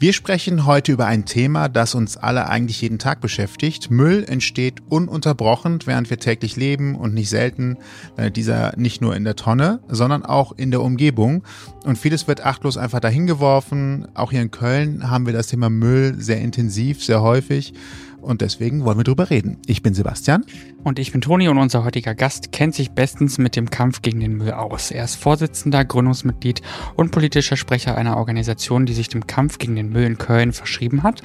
Wir sprechen heute über ein Thema, das uns alle eigentlich jeden Tag beschäftigt. Müll entsteht ununterbrochen, während wir täglich leben und nicht selten äh, dieser nicht nur in der Tonne, sondern auch in der Umgebung. Und vieles wird achtlos einfach dahin geworfen. Auch hier in Köln haben wir das Thema Müll sehr intensiv, sehr häufig. Und deswegen wollen wir drüber reden. Ich bin Sebastian. Und ich bin Toni und unser heutiger Gast kennt sich bestens mit dem Kampf gegen den Müll aus. Er ist Vorsitzender, Gründungsmitglied und politischer Sprecher einer Organisation, die sich dem Kampf gegen den Müll in Köln verschrieben hat.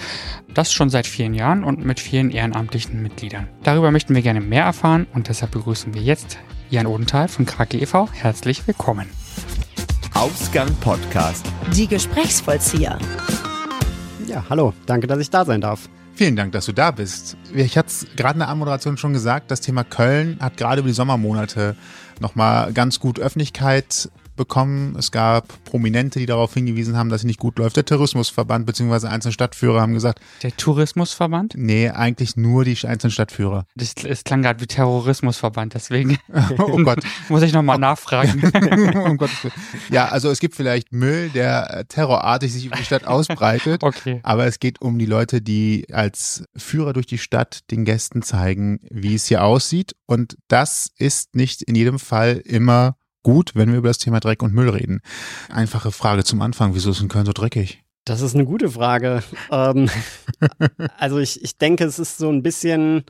Das schon seit vielen Jahren und mit vielen ehrenamtlichen Mitgliedern. Darüber möchten wir gerne mehr erfahren und deshalb begrüßen wir jetzt Jan Odenthal von Krake e.V. Herzlich willkommen. Ausgang Podcast. Die Gesprächsvollzieher. Ja, hallo, danke, dass ich da sein darf. Vielen Dank, dass du da bist. Ich hatte es gerade in der Anmoderation schon gesagt, das Thema Köln hat gerade über die Sommermonate nochmal ganz gut Öffentlichkeit bekommen. Es gab Prominente, die darauf hingewiesen haben, dass es nicht gut läuft. Der Tourismusverband bzw. einzelne Stadtführer haben gesagt. Der Tourismusverband? Nee, eigentlich nur die einzelnen Stadtführer. Das, das klang gerade wie Terrorismusverband, deswegen oh Gott. muss ich nochmal nachfragen. um Gottes Willen. Ja, also es gibt vielleicht Müll, der terrorartig sich über die Stadt ausbreitet. okay. Aber es geht um die Leute, die als Führer durch die Stadt den Gästen zeigen, wie es hier aussieht. Und das ist nicht in jedem Fall immer gut, wenn wir über das Thema Dreck und Müll reden. Einfache Frage zum Anfang, wieso ist in Köln so dreckig? Das ist eine gute Frage. ähm, also ich, ich denke, es ist so ein bisschen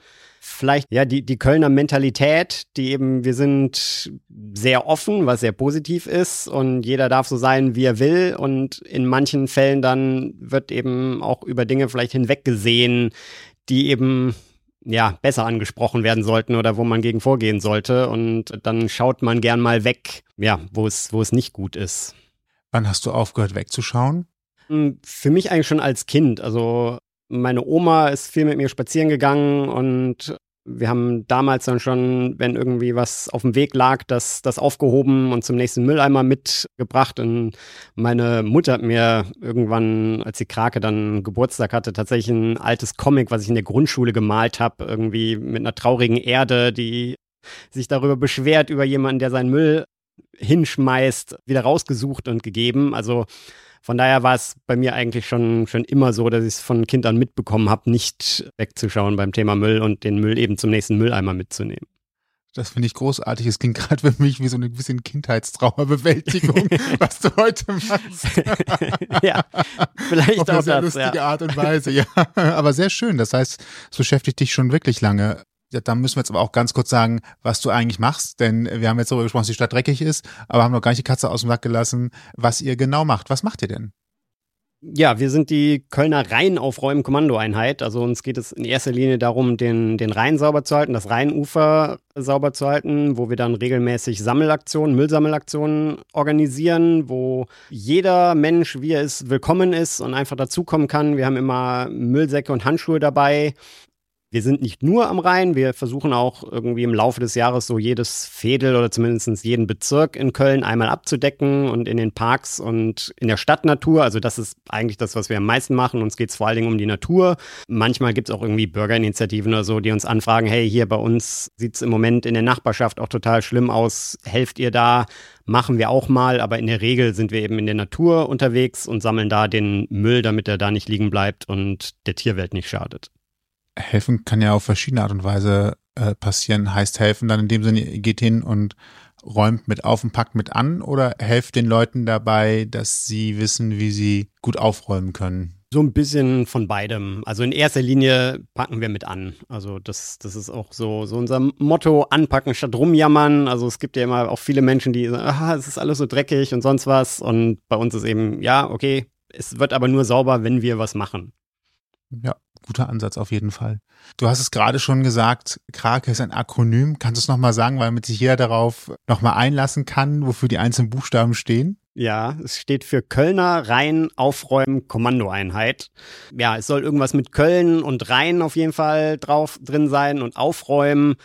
vielleicht ja die, die Kölner Mentalität, die eben, wir sind sehr offen, was sehr positiv ist und jeder darf so sein, wie er will und in manchen Fällen dann wird eben auch über Dinge vielleicht hinweggesehen, die eben ja, besser angesprochen werden sollten oder wo man gegen vorgehen sollte. Und dann schaut man gern mal weg, ja, wo es, wo es nicht gut ist. Wann hast du aufgehört wegzuschauen? Hm, für mich eigentlich schon als Kind. Also meine Oma ist viel mit mir spazieren gegangen und wir haben damals dann schon, wenn irgendwie was auf dem Weg lag, das, das aufgehoben und zum nächsten Mülleimer mitgebracht. Und meine Mutter hat mir irgendwann, als die Krake dann Geburtstag hatte, tatsächlich ein altes Comic, was ich in der Grundschule gemalt habe, irgendwie mit einer traurigen Erde, die sich darüber beschwert, über jemanden, der seinen Müll hinschmeißt, wieder rausgesucht und gegeben. Also von daher war es bei mir eigentlich schon, schon immer so, dass ich es von Kind an mitbekommen habe, nicht wegzuschauen beim Thema Müll und den Müll eben zum nächsten Mülleimer mitzunehmen. Das finde ich großartig. Es klingt gerade für mich wie so eine bisschen Kindheitstraumabewältigung, was du heute machst. ja, vielleicht Auf eine auch sehr das, lustige ja. Art und Weise, ja. Aber sehr schön. Das heißt, es beschäftigt dich schon wirklich lange. Da müssen wir jetzt aber auch ganz kurz sagen, was du eigentlich machst, denn wir haben jetzt darüber gesprochen, dass die Stadt dreckig ist, aber haben noch gar nicht die Katze aus dem Sack gelassen, was ihr genau macht. Was macht ihr denn? Ja, wir sind die Kölner Rheinaufräumen-Kommandoeinheit. Also uns geht es in erster Linie darum, den, den Rhein sauber zu halten, das Rheinufer sauber zu halten, wo wir dann regelmäßig Sammelaktionen, Müllsammelaktionen organisieren, wo jeder Mensch, wie er ist, willkommen ist und einfach dazukommen kann. Wir haben immer Müllsäcke und Handschuhe dabei. Wir sind nicht nur am Rhein, wir versuchen auch irgendwie im Laufe des Jahres so jedes Fädel oder zumindest jeden Bezirk in Köln einmal abzudecken und in den Parks und in der Stadtnatur. Also das ist eigentlich das, was wir am meisten machen. Uns geht es vor allen Dingen um die Natur. Manchmal gibt es auch irgendwie Bürgerinitiativen oder so, die uns anfragen, hey, hier bei uns sieht es im Moment in der Nachbarschaft auch total schlimm aus. Helft ihr da? Machen wir auch mal, aber in der Regel sind wir eben in der Natur unterwegs und sammeln da den Müll, damit er da nicht liegen bleibt und der Tierwelt nicht schadet helfen kann ja auf verschiedene Art und Weise äh, passieren. Heißt helfen dann in dem Sinne, ihr geht hin und räumt mit auf und packt mit an oder helft den Leuten dabei, dass sie wissen, wie sie gut aufräumen können? So ein bisschen von beidem. Also in erster Linie packen wir mit an. Also das, das ist auch so, so unser Motto, anpacken statt rumjammern. Also es gibt ja immer auch viele Menschen, die sagen, ah, es ist alles so dreckig und sonst was. Und bei uns ist eben, ja, okay, es wird aber nur sauber, wenn wir was machen. Ja, guter Ansatz auf jeden Fall. Du hast es gerade schon gesagt, Krake ist ein Akronym. Kannst du es nochmal sagen, weil damit sich jeder darauf nochmal einlassen kann, wofür die einzelnen Buchstaben stehen? Ja, es steht für Kölner Rhein Aufräumen Kommandoeinheit. Ja, es soll irgendwas mit Köln und Rhein auf jeden Fall drauf drin sein und aufräumen.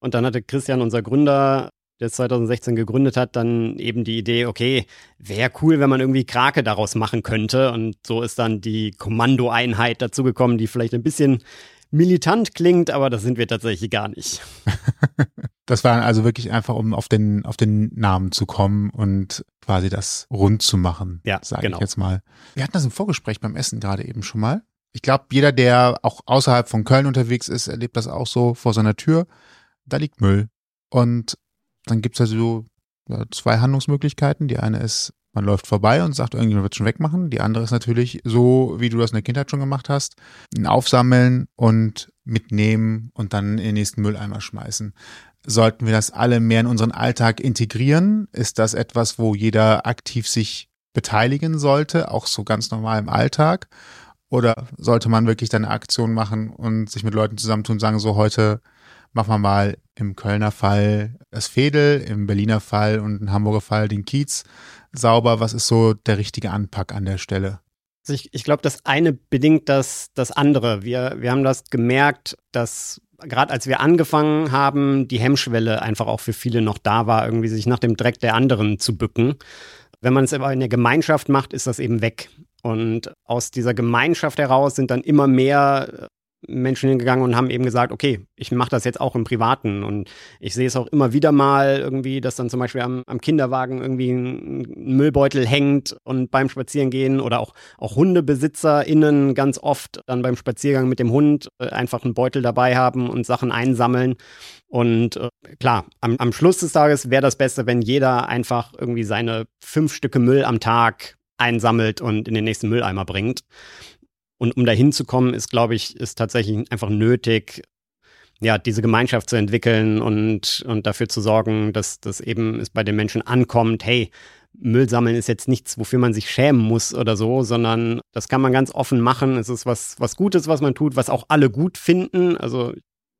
Und dann hatte Christian, unser Gründer, der 2016 gegründet hat, dann eben die Idee, okay, wäre cool, wenn man irgendwie Krake daraus machen könnte. Und so ist dann die Kommandoeinheit dazugekommen, die vielleicht ein bisschen militant klingt, aber das sind wir tatsächlich gar nicht. Das war also wirklich einfach, um auf den, auf den Namen zu kommen und quasi das rund zu machen, Ja, sage genau. ich jetzt mal. Wir hatten das im Vorgespräch beim Essen gerade eben schon mal. Ich glaube, jeder, der auch außerhalb von Köln unterwegs ist, erlebt das auch so vor seiner Tür. Da liegt Müll. Und dann gibt's also ja, zwei Handlungsmöglichkeiten. Die eine ist, man läuft vorbei und sagt, irgendjemand wird schon wegmachen. Die andere ist natürlich so, wie du das in der Kindheit schon gemacht hast, ein Aufsammeln und mitnehmen und dann in den nächsten Mülleimer schmeißen. Sollten wir das alle mehr in unseren Alltag integrieren? Ist das etwas, wo jeder aktiv sich beteiligen sollte, auch so ganz normal im Alltag? Oder sollte man wirklich dann eine Aktion machen und sich mit Leuten zusammentun und sagen, so heute machen wir mal im Kölner Fall das Fädel, im Berliner Fall und im Hamburger Fall den Kiez sauber. Was ist so der richtige Anpack an der Stelle? Also ich, ich glaube, das eine bedingt das, das andere. Wir, wir haben das gemerkt, dass gerade als wir angefangen haben, die Hemmschwelle einfach auch für viele noch da war, irgendwie sich nach dem Dreck der anderen zu bücken. Wenn man es aber in der Gemeinschaft macht, ist das eben weg. Und aus dieser Gemeinschaft heraus sind dann immer mehr Menschen hingegangen und haben eben gesagt, okay, ich mache das jetzt auch im Privaten. Und ich sehe es auch immer wieder mal irgendwie, dass dann zum Beispiel am, am Kinderwagen irgendwie ein, Müllbeutel hängt und beim Spazierengehen oder auch, auch HundebesitzerInnen ganz oft dann beim Spaziergang mit dem Hund äh, einfach einen Beutel dabei haben und Sachen einsammeln. Und äh, klar, am, am Schluss des Tages wäre das Beste, wenn jeder einfach irgendwie seine fünf Stücke Müll am Tag einsammelt und in den nächsten Mülleimer bringt. Und um dahin zu kommen, ist, glaube ich, ist tatsächlich einfach nötig, ja, diese Gemeinschaft zu entwickeln und, und dafür zu sorgen, dass das eben es bei den Menschen ankommt, hey, Müll sammeln ist jetzt nichts, wofür man sich schämen muss oder so, sondern das kann man ganz offen machen. Es ist was, was Gutes, was man tut, was auch alle gut finden. Also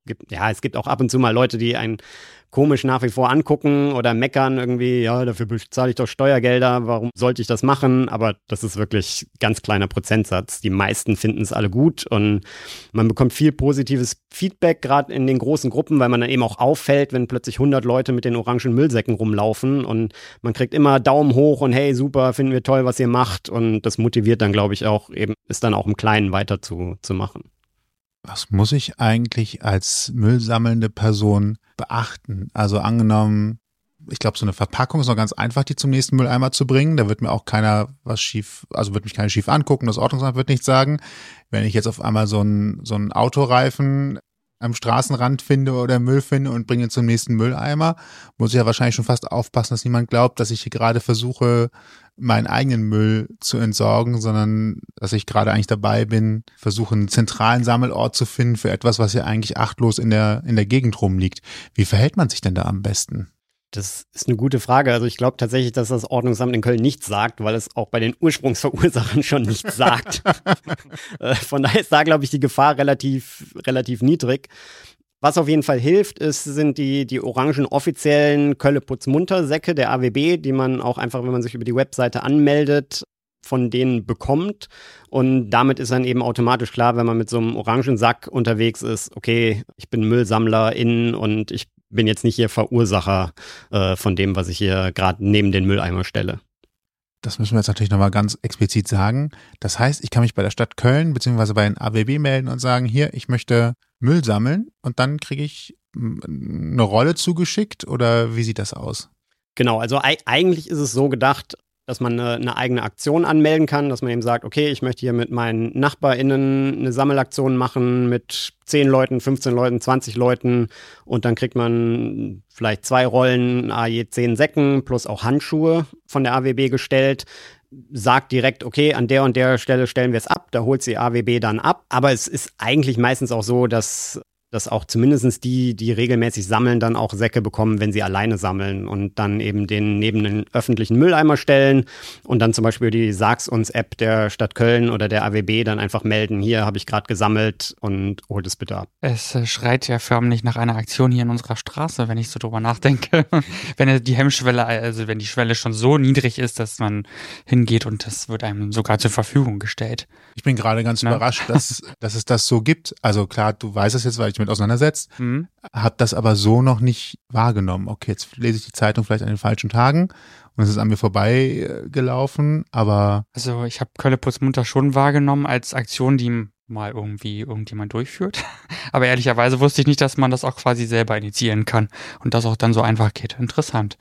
gibt, ja, es gibt auch ab und zu mal Leute, die einen komisch nach wie vor angucken oder meckern irgendwie, ja, dafür bezahle ich doch Steuergelder, warum sollte ich das machen? Aber das ist wirklich ganz kleiner Prozentsatz. Die meisten finden es alle gut und man bekommt viel positives Feedback, gerade in den großen Gruppen, weil man dann eben auch auffällt, wenn plötzlich 100 Leute mit den orangen Müllsäcken rumlaufen und man kriegt immer Daumen hoch und hey, super, finden wir toll, was ihr macht und das motiviert dann, glaube ich, auch eben, ist dann auch im Kleinen weiter zu, zu machen. Was muss ich eigentlich als müllsammelnde Person beachten? Also angenommen, ich glaube, so eine Verpackung ist noch ganz einfach, die zum nächsten Mülleimer zu bringen. Da wird mir auch keiner was schief, also wird mich keiner schief angucken, das Ordnungsamt wird nichts sagen. Wenn ich jetzt auf einmal so einen so einen Autoreifen am Straßenrand finde oder Müll finde und bringe zum nächsten Mülleimer, muss ich ja wahrscheinlich schon fast aufpassen, dass niemand glaubt, dass ich hier gerade versuche, meinen eigenen Müll zu entsorgen, sondern dass ich gerade eigentlich dabei bin, versuche einen zentralen Sammelort zu finden für etwas, was ja eigentlich achtlos in der, in der Gegend rumliegt. Wie verhält man sich denn da am besten? Das ist eine gute Frage. Also ich glaube tatsächlich, dass das Ordnungsamt in Köln nichts sagt, weil es auch bei den Ursprungsverursachern schon nichts sagt. Äh, Von daher ist da, glaube ich, die Gefahr relativ, relativ niedrig. Was auf jeden Fall hilft, ist, sind die, die orangen offiziellen Kölle-Putzmunter-Säcke der AWB, die man auch einfach, wenn man sich über die Webseite anmeldet, von denen bekommt. Und damit ist dann eben automatisch klar, wenn man mit so einem orangen Sack unterwegs ist, okay, ich bin Müllsammler innen und ich bin jetzt nicht hier Verursacher äh, von dem, was ich hier gerade neben den Mülleimer stelle. Das müssen wir jetzt natürlich nochmal ganz explizit sagen. Das heißt, ich kann mich bei der Stadt Köln beziehungsweise bei den AWB melden und sagen, hier, ich möchte Müll sammeln und dann kriege ich mm, eine Rolle zugeschickt oder wie sieht das aus? Genau, also ei- eigentlich ist es so gedacht, dass man eine, eine eigene Aktion anmelden kann, dass man eben sagt, okay, ich möchte hier mit meinen NachbarInnen eine Sammelaktion machen mit 10 Leuten, 15 Leuten, 20 Leuten und dann kriegt man vielleicht zwei Rollen, je 10 Säcken plus auch Handschuhe von der AWB gestellt sagt direkt, okay, an der und der Stelle stellen wir es ab, da holt sie AWB dann ab. Aber es ist eigentlich meistens auch so, dass dass auch zumindest die, die regelmäßig sammeln, dann auch Säcke bekommen, wenn sie alleine sammeln und dann eben den neben den öffentlichen Mülleimer stellen und dann zum Beispiel die Sag's uns App der Stadt Köln oder der AWB dann einfach melden, hier habe ich gerade gesammelt und holt es bitte ab. Es äh, schreit ja förmlich nach einer Aktion hier in unserer Straße, wenn ich so drüber nachdenke. wenn die Hemmschwelle, also wenn die Schwelle schon so niedrig ist, dass man hingeht und das wird einem sogar zur Verfügung gestellt. Ich bin gerade ganz Na? überrascht, dass, dass es das so gibt. Also klar, du weißt es jetzt, weil ich damit auseinandersetzt, Mhm. hab das aber so noch nicht wahrgenommen. Okay, jetzt lese ich die Zeitung vielleicht an den falschen Tagen und es ist an mir vorbei äh, gelaufen, aber Also ich habe Kölle Putzmunter schon wahrgenommen als Aktion, die mal irgendwie irgendjemand durchführt. Aber ehrlicherweise wusste ich nicht, dass man das auch quasi selber initiieren kann und das auch dann so einfach geht. Interessant.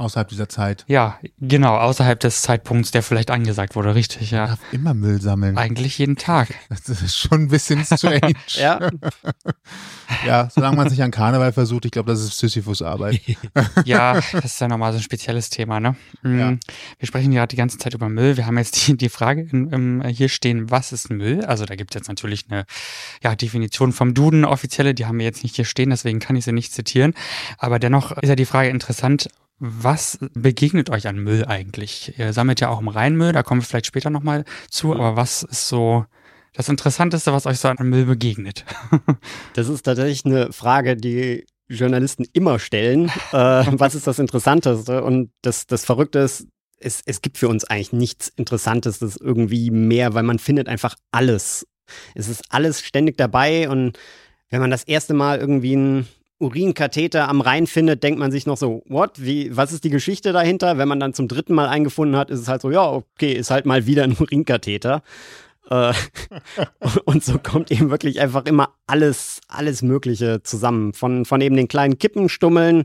Außerhalb dieser Zeit. Ja, genau, außerhalb des Zeitpunkts, der vielleicht angesagt wurde, richtig, ja. Darf immer Müll sammeln. Eigentlich jeden Tag. Das ist schon ein bisschen strange. Ja, ja, solange man sich an Karneval versucht, ich glaube, das ist Sisyphus-Arbeit. Ja, das ist ja nochmal so ein spezielles Thema, ne? Mm, Ja. Wir sprechen ja die ganze Zeit über Müll. Wir haben jetzt die, die Frage in, im, hier stehen, was ist Müll? Also da gibt es jetzt natürlich eine ja, Definition vom Duden, offizielle, die haben wir jetzt nicht hier stehen, deswegen kann ich sie nicht zitieren. Aber dennoch ist ja die Frage interessant, was begegnet euch an Müll eigentlich? Ihr sammelt ja auch im Rheinmüll, da kommen wir vielleicht später nochmal zu, aber was ist so das Interessanteste, was euch so an Müll begegnet? das ist tatsächlich eine Frage, die Journalisten immer stellen. Äh, was ist das Interessanteste? Und das, das Verrückte ist, es, es gibt für uns eigentlich nichts Interessantes, das irgendwie mehr, weil man findet einfach alles. Es ist alles ständig dabei und wenn man das erste Mal irgendwie einen Urinkatheter am Rhein findet, denkt man sich noch so, what? Wie, was ist die Geschichte dahinter? Wenn man dann zum dritten Mal eingefunden hat, ist es halt so, ja, okay, ist halt mal wieder ein Urinkatheter. Äh, und so kommt eben wirklich einfach immer alles, alles Mögliche zusammen. Von, von eben den kleinen Kippenstummeln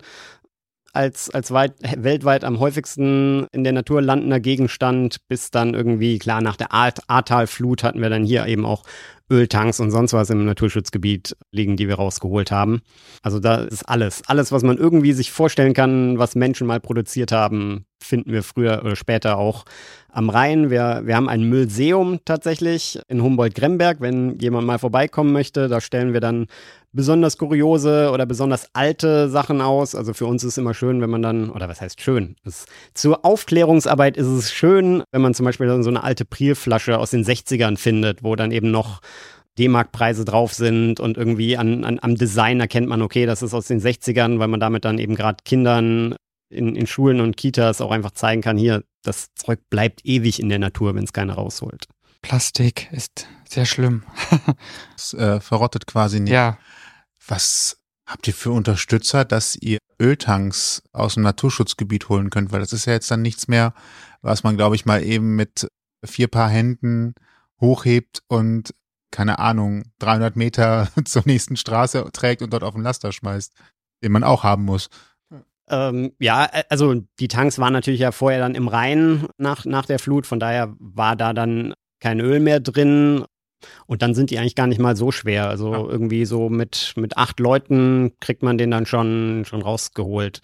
als, als weit, weltweit am häufigsten in der Natur landender Gegenstand, bis dann irgendwie, klar, nach der Ahr- Ahrtalflut hatten wir dann hier eben auch Öltanks und sonst was im Naturschutzgebiet liegen, die wir rausgeholt haben. Also da ist alles. Alles, was man irgendwie sich vorstellen kann, was Menschen mal produziert haben, finden wir früher oder später auch am Rhein. Wir, wir haben ein Müllseum tatsächlich in Humboldt-Gremberg. Wenn jemand mal vorbeikommen möchte, da stellen wir dann besonders kuriose oder besonders alte Sachen aus. Also für uns ist es immer schön, wenn man dann, oder was heißt schön? Es, zur Aufklärungsarbeit ist es schön, wenn man zum Beispiel dann so eine alte Prielflasche aus den 60ern findet, wo dann eben noch D-Mark-Preise drauf sind und irgendwie an, an, am Design erkennt man, okay, das ist aus den 60ern, weil man damit dann eben gerade Kindern in, in Schulen und Kitas auch einfach zeigen kann, hier, das Zeug bleibt ewig in der Natur, wenn es keiner rausholt. Plastik ist sehr schlimm. Es äh, verrottet quasi nicht. ja, Was habt ihr für Unterstützer, dass ihr Öltanks aus dem Naturschutzgebiet holen könnt? Weil das ist ja jetzt dann nichts mehr, was man, glaube ich, mal eben mit vier Paar Händen hochhebt und keine Ahnung, 300 Meter zur nächsten Straße trägt und dort auf den Laster schmeißt, den man auch haben muss. Ähm, ja, äh, also die Tanks waren natürlich ja vorher dann im Rhein nach, nach der Flut, von daher war da dann kein Öl mehr drin. Und dann sind die eigentlich gar nicht mal so schwer. Also Ja. irgendwie so mit, mit acht Leuten kriegt man den dann schon, schon rausgeholt.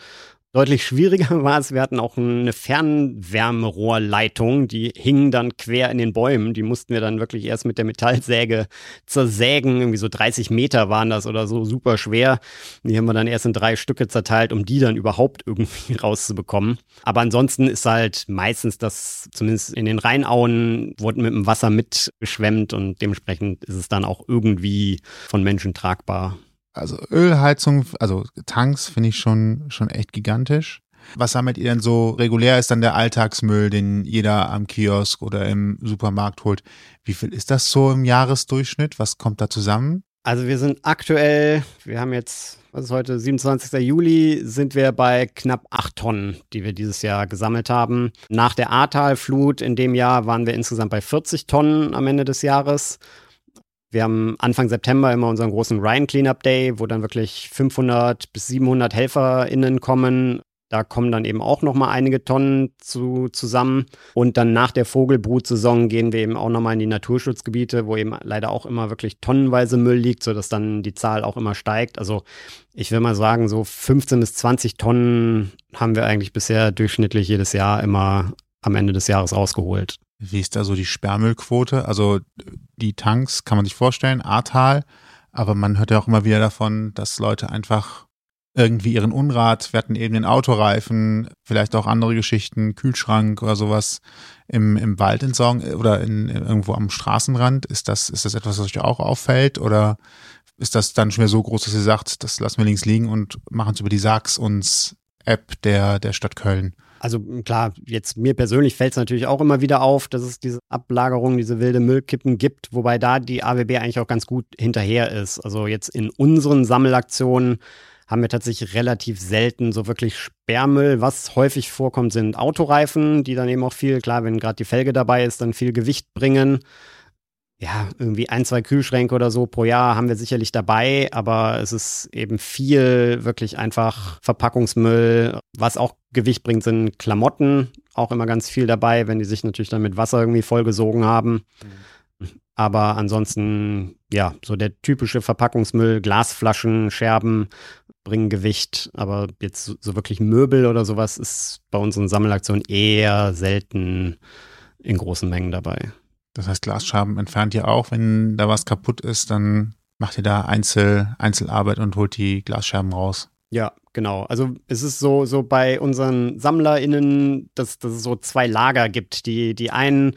Deutlich schwieriger war es, wir hatten auch eine Fernwärmerohrleitung, die hing dann quer in den Bäumen. Die mussten wir dann wirklich erst mit der Metallsäge zersägen. Irgendwie so 30 Meter waren das oder so, super schwer. Die haben wir dann erst in drei Stücke zerteilt, um die dann überhaupt irgendwie rauszubekommen. Aber ansonsten ist halt meistens das, zumindest in den Rheinauen, wurde mit dem Wasser mitgeschwemmt und dementsprechend ist es dann auch irgendwie von Menschen tragbar. Also Ölheizung, also Tanks finde ich schon, schon echt gigantisch. Was sammelt ihr denn so regulär ist dann der Alltagsmüll, den jeder am Kiosk oder im Supermarkt holt. Wie viel ist das so im Jahresdurchschnitt? Was kommt da zusammen? Also wir sind aktuell, wir haben jetzt, was ist heute, 27. Juli, sind wir bei knapp acht Tonnen, die wir dieses Jahr gesammelt haben. Nach der Ahrtalflut in dem Jahr waren wir insgesamt bei 40 Tonnen am Ende des Jahres. Wir haben Anfang September immer unseren großen Ryan Cleanup Day, wo dann wirklich 500 bis 700 HelferInnen kommen. Da kommen dann eben auch nochmal einige Tonnen zu, zusammen. Und dann nach der Vogelbrutsaison gehen wir eben auch nochmal in die Naturschutzgebiete, wo eben leider auch immer wirklich tonnenweise Müll liegt, sodass dann die Zahl auch immer steigt. Also ich will mal sagen, so 15 bis 20 Tonnen haben wir eigentlich bisher durchschnittlich jedes Jahr immer am Ende des Jahres rausgeholt. Wie ist da so die Sperrmüllquote? Also die Tanks kann man sich vorstellen, Ahrtal, aber man hört ja auch immer wieder davon, dass Leute einfach irgendwie ihren Unrat, wir hatten eben den Autoreifen, vielleicht auch andere Geschichten, Kühlschrank oder sowas im, im Wald entsorgen äh, oder in, irgendwo am Straßenrand. Ist das, ist das etwas, was euch auch auffällt oder ist das dann schon wieder so groß, dass ihr sagt, das lassen wir links liegen und machen es über die Sags uns App der, der Stadt Köln? Also klar, jetzt mir persönlich fällt es natürlich auch immer wieder auf, dass es diese Ablagerung, diese wilde Müllkippen gibt, wobei da die AWB eigentlich auch ganz gut hinterher ist. Also jetzt in unseren Sammelaktionen haben wir tatsächlich relativ selten so wirklich Sperrmüll. Was häufig vorkommt, sind Autoreifen, die dann eben auch viel, klar, wenn gerade die Felge dabei ist, dann viel Gewicht bringen. Ja, irgendwie ein, zwei Kühlschränke oder so pro Jahr haben wir sicherlich dabei, aber es ist eben viel wirklich einfach Verpackungsmüll. Was auch Gewicht bringt, sind Klamotten, auch immer ganz viel dabei, wenn die sich natürlich dann mit Wasser irgendwie vollgesogen haben. Aber ansonsten, ja, so der typische Verpackungsmüll, Glasflaschen, Scherben bringen Gewicht, aber jetzt so wirklich Möbel oder sowas ist bei unseren Sammelaktionen eher selten in großen Mengen dabei. Das heißt, Glasscherben entfernt ihr auch, wenn da was kaputt ist, dann macht ihr da Einzel, Einzelarbeit und holt die Glasscherben raus. Ja, genau. Also es ist so, so bei unseren SammlerInnen, dass, dass es so zwei Lager gibt. Die, die einen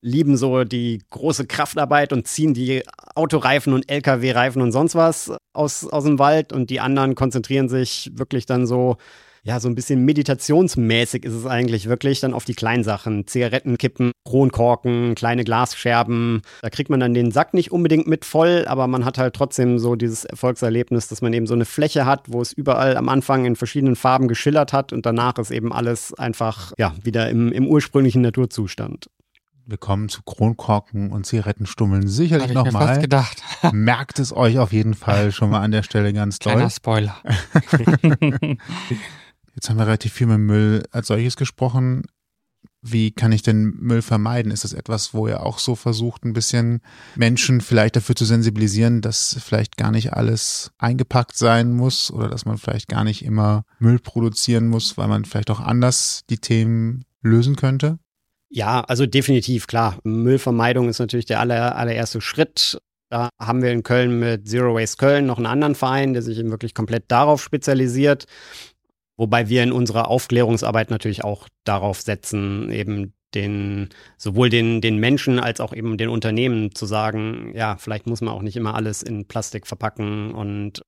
lieben so die große Kraftarbeit und ziehen die Autoreifen und LKW-Reifen und sonst was aus, aus dem Wald und die anderen konzentrieren sich wirklich dann so ja, so ein bisschen meditationsmäßig ist es eigentlich wirklich dann auf die kleinen Sachen. Zigarettenkippen, Kronkorken, kleine Glasscherben. Da kriegt man dann den Sack nicht unbedingt mit voll, aber man hat halt trotzdem so dieses Erfolgserlebnis, dass man eben so eine Fläche hat, wo es überall am Anfang in verschiedenen Farben geschillert hat und danach ist eben alles einfach, ja, wieder im, im ursprünglichen Naturzustand. Wir kommen zu Kronkorken und Zigarettenstummeln sicherlich nochmal. gedacht. Merkt es euch auf jeden Fall schon mal an der Stelle ganz toll. Kleiner Spoiler. Jetzt haben wir relativ viel mit Müll als solches gesprochen. Wie kann ich denn Müll vermeiden? Ist das etwas, wo ihr auch so versucht, ein bisschen Menschen vielleicht dafür zu sensibilisieren, dass vielleicht gar nicht alles eingepackt sein muss oder dass man vielleicht gar nicht immer Müll produzieren muss, weil man vielleicht auch anders die Themen lösen könnte? Ja, also definitiv, klar. Müllvermeidung ist natürlich der aller, allererste Schritt. Da haben wir in Köln mit Zero Waste Köln noch einen anderen Verein, der sich eben wirklich komplett darauf spezialisiert. Wobei wir in unserer Aufklärungsarbeit natürlich auch darauf setzen, eben den, sowohl den, den Menschen als auch eben den Unternehmen zu sagen, ja, vielleicht muss man auch nicht immer alles in Plastik verpacken und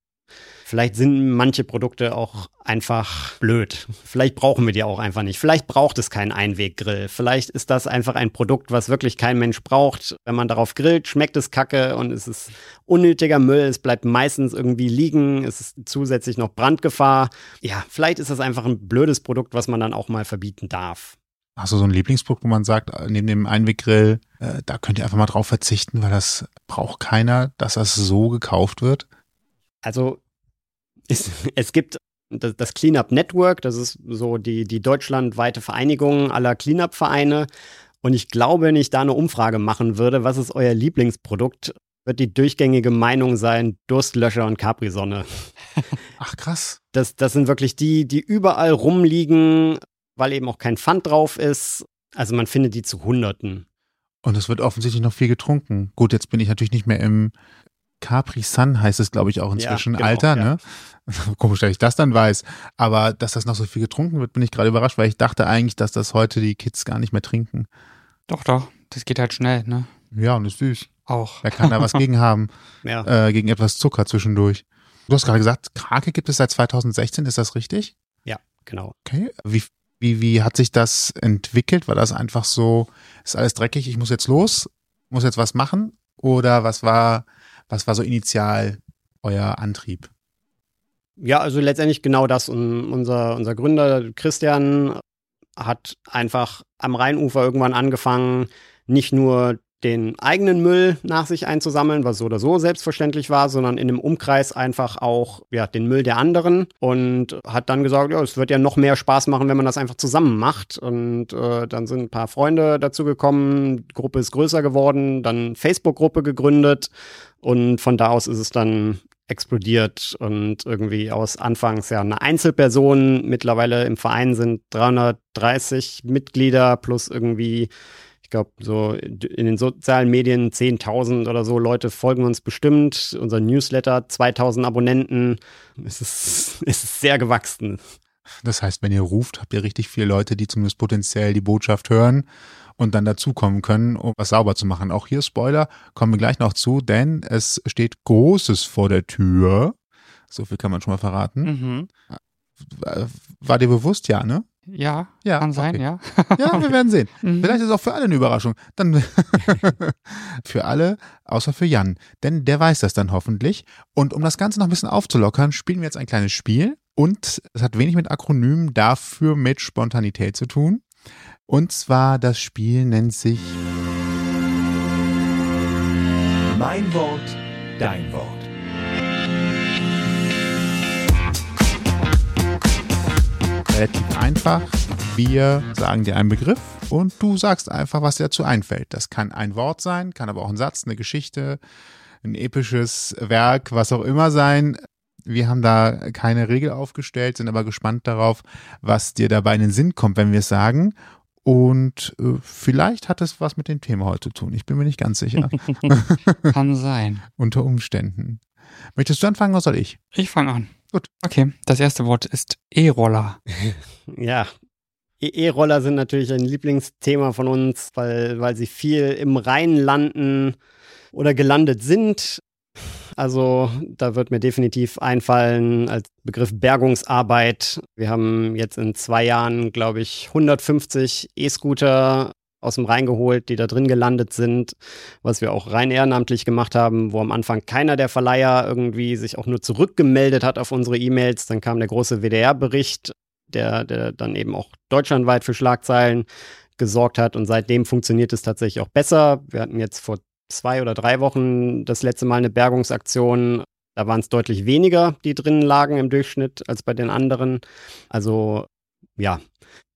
Vielleicht sind manche Produkte auch einfach blöd. Vielleicht brauchen wir die auch einfach nicht. Vielleicht braucht es keinen Einweggrill. Vielleicht ist das einfach ein Produkt, was wirklich kein Mensch braucht. Wenn man darauf grillt, schmeckt es kacke und es ist unnötiger Müll. Es bleibt meistens irgendwie liegen. Es ist zusätzlich noch Brandgefahr. Ja, vielleicht ist das einfach ein blödes Produkt, was man dann auch mal verbieten darf. Hast du so ein Lieblingsprodukt, wo man sagt, neben dem Einweggrill, äh, da könnt ihr einfach mal drauf verzichten, weil das braucht keiner, dass das so gekauft wird? Also es, es gibt das, Cleanup Network, das ist so die, die deutschlandweite Vereinigung aller Cleanup-Vereine. Und ich glaube, wenn ich da eine Umfrage machen würde, was ist euer Lieblingsprodukt, wird die durchgängige Meinung sein, Durstlöscher und Capri-Sonne. Ach krass. Das, das sind wirklich die, die überall rumliegen, weil eben auch kein Pfand drauf ist. Also man findet die zu Hunderten. Und es wird offensichtlich noch viel getrunken. Gut, jetzt bin ich natürlich nicht mehr im Capri Sun heißt es, glaube ich, auch inzwischen. Ja, genau, Alter, ja. ne? Komisch, dass ich das dann weiß. Aber dass das noch so viel getrunken wird, bin ich gerade überrascht, weil ich dachte eigentlich, dass das heute die Kids gar nicht mehr trinken. Doch, doch. Das geht halt schnell, ne? Ja, und ist süß. Auch. Wer kann da was gegen haben? Ja. Äh, gegen etwas Zucker zwischendurch. Du hast gerade gesagt, Krake gibt es seit 2016, ist das richtig? Ja, genau. Okay. Wie, wie, wie hat sich das entwickelt? War das einfach so, ist alles dreckig, ich muss jetzt los, muss jetzt was machen? Oder was war was war so initial euer Antrieb? Ja, also letztendlich genau das. Und unser, unser Gründer Christian hat einfach am Rheinufer irgendwann angefangen, nicht nur den eigenen Müll nach sich einzusammeln, was so oder so selbstverständlich war, sondern in dem Umkreis einfach auch ja, den Müll der anderen und hat dann gesagt, ja, es wird ja noch mehr Spaß machen, wenn man das einfach zusammen macht. Und äh, dann sind ein paar Freunde dazu gekommen, die Gruppe ist größer geworden, dann Facebook-Gruppe gegründet und von da aus ist es dann explodiert und irgendwie aus anfangs ja eine Einzelperson, mittlerweile im Verein sind 330 Mitglieder plus irgendwie glaube, so in den sozialen Medien 10.000 oder so Leute folgen uns bestimmt. Unser Newsletter 2.000 Abonnenten. Es ist, es ist sehr gewachsen. Das heißt, wenn ihr ruft, habt ihr richtig viele Leute, die zumindest potenziell die Botschaft hören und dann dazukommen können, um was sauber zu machen. Auch hier Spoiler, kommen wir gleich noch zu, denn es steht Großes vor der Tür. So viel kann man schon mal verraten. Mhm. War dir bewusst, ja, ne? Ja, ja kann sein, okay. ja. ja, wir werden sehen. Mhm. Vielleicht ist es auch für alle eine Überraschung. Dann für alle, außer für Jan. Denn der weiß das dann hoffentlich. Und um das Ganze noch ein bisschen aufzulockern, spielen wir jetzt ein kleines Spiel. Und es hat wenig mit Akronymen, dafür mit Spontanität zu tun. Und zwar das Spiel nennt sich Mein Wort, dein Wort. Relativ einfach. Wir sagen dir einen Begriff und du sagst einfach, was dir dazu einfällt. Das kann ein Wort sein, kann aber auch ein Satz, eine Geschichte, ein episches Werk, was auch immer sein. Wir haben da keine Regel aufgestellt, sind aber gespannt darauf, was dir dabei in den Sinn kommt, wenn wir es sagen. Und äh, vielleicht hat es was mit dem Thema heute zu tun. Ich bin mir nicht ganz sicher. Kann sein. Unter Umständen. Möchtest du anfangen oder soll ich? Ich fange an. Gut. Okay, das erste Wort ist E-Roller. Ja. E- E-Roller sind natürlich ein Lieblingsthema von uns, weil, weil sie viel im Rhein landen oder gelandet sind. Also da wird mir definitiv einfallen als Begriff Bergungsarbeit. Wir haben jetzt in zwei Jahren, glaube ich, 150 E-Scooter aus dem Rhein geholt, die da drin gelandet sind, was wir auch rein ehrenamtlich gemacht haben, wo am Anfang keiner der Verleiher irgendwie sich auch nur zurückgemeldet hat auf unsere E-Mails. Dann kam der große WDR-Bericht, der, der dann eben auch deutschlandweit für Schlagzeilen gesorgt hat und seitdem funktioniert es tatsächlich auch besser. Wir hatten jetzt vor zwei oder drei Wochen das letzte Mal eine Bergungsaktion. Da waren es deutlich weniger, die drinnen lagen im Durchschnitt als bei den anderen. Also ja,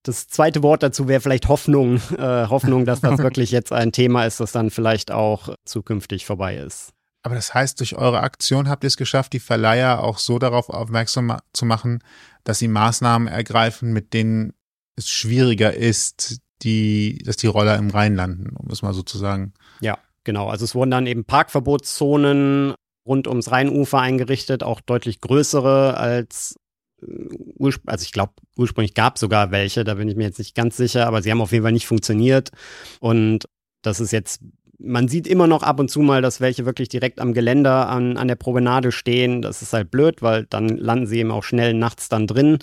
das zweite Wort dazu wäre vielleicht Hoffnung. Äh, Hoffnung, dass das wirklich jetzt ein Thema ist, das dann vielleicht auch zukünftig vorbei ist. Aber das heißt, durch eure Aktion habt ihr es geschafft, die Verleiher auch so darauf aufmerksam ma zu machen, dass sie Maßnahmen ergreifen, mit denen es schwieriger ist, die, dass die Roller im Rhein landen, um es mal so zu sagen. Ja, genau. Also es wurden dann eben Parkverbotszonen rund ums Rheinufer eingerichtet, auch deutlich größere als also ich glaube, ursprünglich gab es sogar welche, da bin ich mir jetzt nicht ganz sicher, aber sie haben auf jeden Fall nicht funktioniert. Und das ist jetzt, man sieht immer noch ab und zu mal, dass welche wirklich direkt am Geländer an, an der Promenade stehen. Das ist halt blöd, weil dann landen sie eben auch schnell nachts dann drin.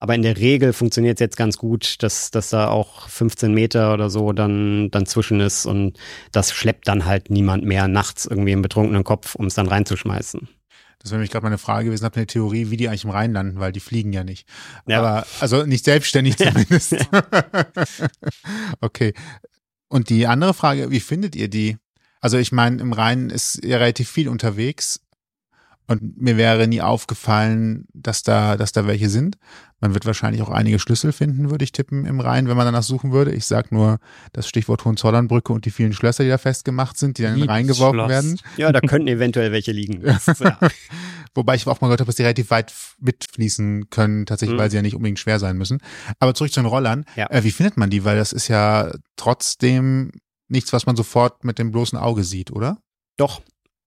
Aber in der Regel funktioniert es jetzt ganz gut, dass, dass da auch 15 Meter oder so dann, dann zwischen ist und das schleppt dann halt niemand mehr nachts irgendwie im betrunkenen Kopf, um es dann reinzuschmeißen. Das wäre nämlich gerade meine Frage gewesen, ihr eine Theorie, wie die eigentlich im Rhein landen, weil die fliegen ja nicht. Ja. Aber, also nicht selbstständig zumindest. okay. Und die andere Frage, wie findet ihr die? Also ich meine, im Rhein ist ja relativ viel unterwegs und mir wäre nie aufgefallen, dass da, dass da welche sind. Man wird wahrscheinlich auch einige Schlüssel finden, würde ich tippen, im Rhein, wenn man danach suchen würde. Ich sag nur das Stichwort Hohenzollernbrücke und die vielen Schlösser, die da festgemacht sind, die dann in den Rhein geworfen Liebesschloss. werden. Ja, da könnten eventuell welche liegen. Ja. Wobei ich auch mal gehört habe, dass die relativ weit mitfließen können, tatsächlich, Mhm. weil sie ja nicht unbedingt schwer sein müssen. Aber zurück zu den Rollern. Ja. Äh, wie findet man die? Weil das ist ja trotzdem nichts, was man sofort mit dem bloßen Auge sieht, oder? Doch,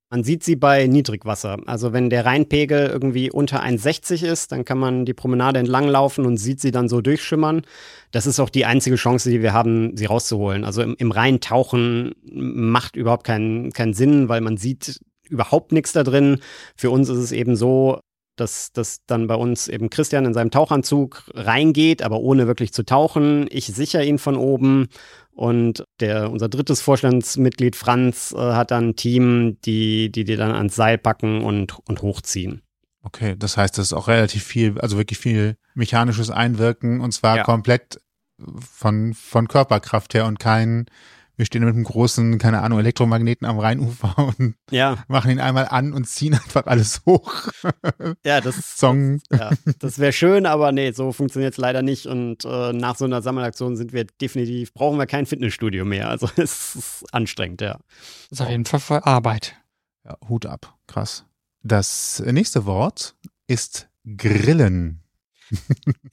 man sieht sie bei Niedrigwasser. Also wenn der Rheinpegel irgendwie unter 1,60 ist, dann kann man die Promenade entlang laufen und sieht sie dann so durchschimmern. Das ist auch die einzige Chance, die wir haben, sie rauszuholen. Also im, im Rhein tauchen macht überhaupt keinen, keinen Sinn, weil man sieht überhaupt nichts da drin. Für uns ist es eben so, dass, dass dann bei uns eben Christian in seinem Tauchanzug reingeht, aber ohne wirklich zu tauchen. Ich sichere ihn von oben und der, unser drittes Vorstandsmitglied Franz äh, hat dann ein Team, die, die die dann ans Seil packen und, und hochziehen. Okay, das heißt, das ist auch relativ viel, also wirklich viel mechanisches Einwirken und zwar Ja. komplett von, von Körperkraft her und kein, wir stehen mit einem großen, keine Ahnung, Elektromagneten am Rheinufer und Ja, machen ihn einmal an und ziehen einfach alles hoch. ja, das, Song. ja, das wäre schön, aber nee, so funktioniert es leider nicht. Und äh, nach so einer Sammelaktion sind wir definitiv, brauchen wir kein Fitnessstudio mehr. Also es ist anstrengend, ja. Das ist auf jeden Fall voll Arbeit. Ja, Hut ab, krass. Das nächste Wort ist Grillen.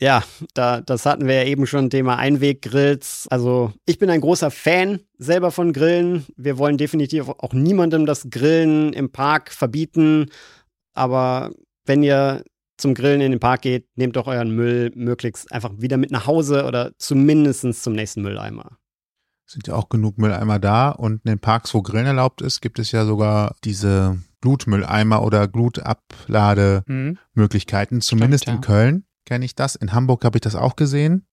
Ja, da, das hatten wir ja eben schon, Thema Einweggrills. Also ich bin ein großer Fan selber von Grillen. Wir wollen definitiv auch niemandem das Grillen im Park verbieten. Aber wenn ihr zum Grillen in den Park geht, nehmt doch euren Müll möglichst einfach wieder mit nach Hause oder zumindest zum nächsten Mülleimer. Sind ja auch genug Mülleimer da und in den Parks, wo Grillen erlaubt ist, gibt es ja sogar diese Glutmülleimer oder Glutablademöglichkeiten, Mhm. zumindest Stimmt, in Köln kenne ich das. In Hamburg habe ich das auch gesehen.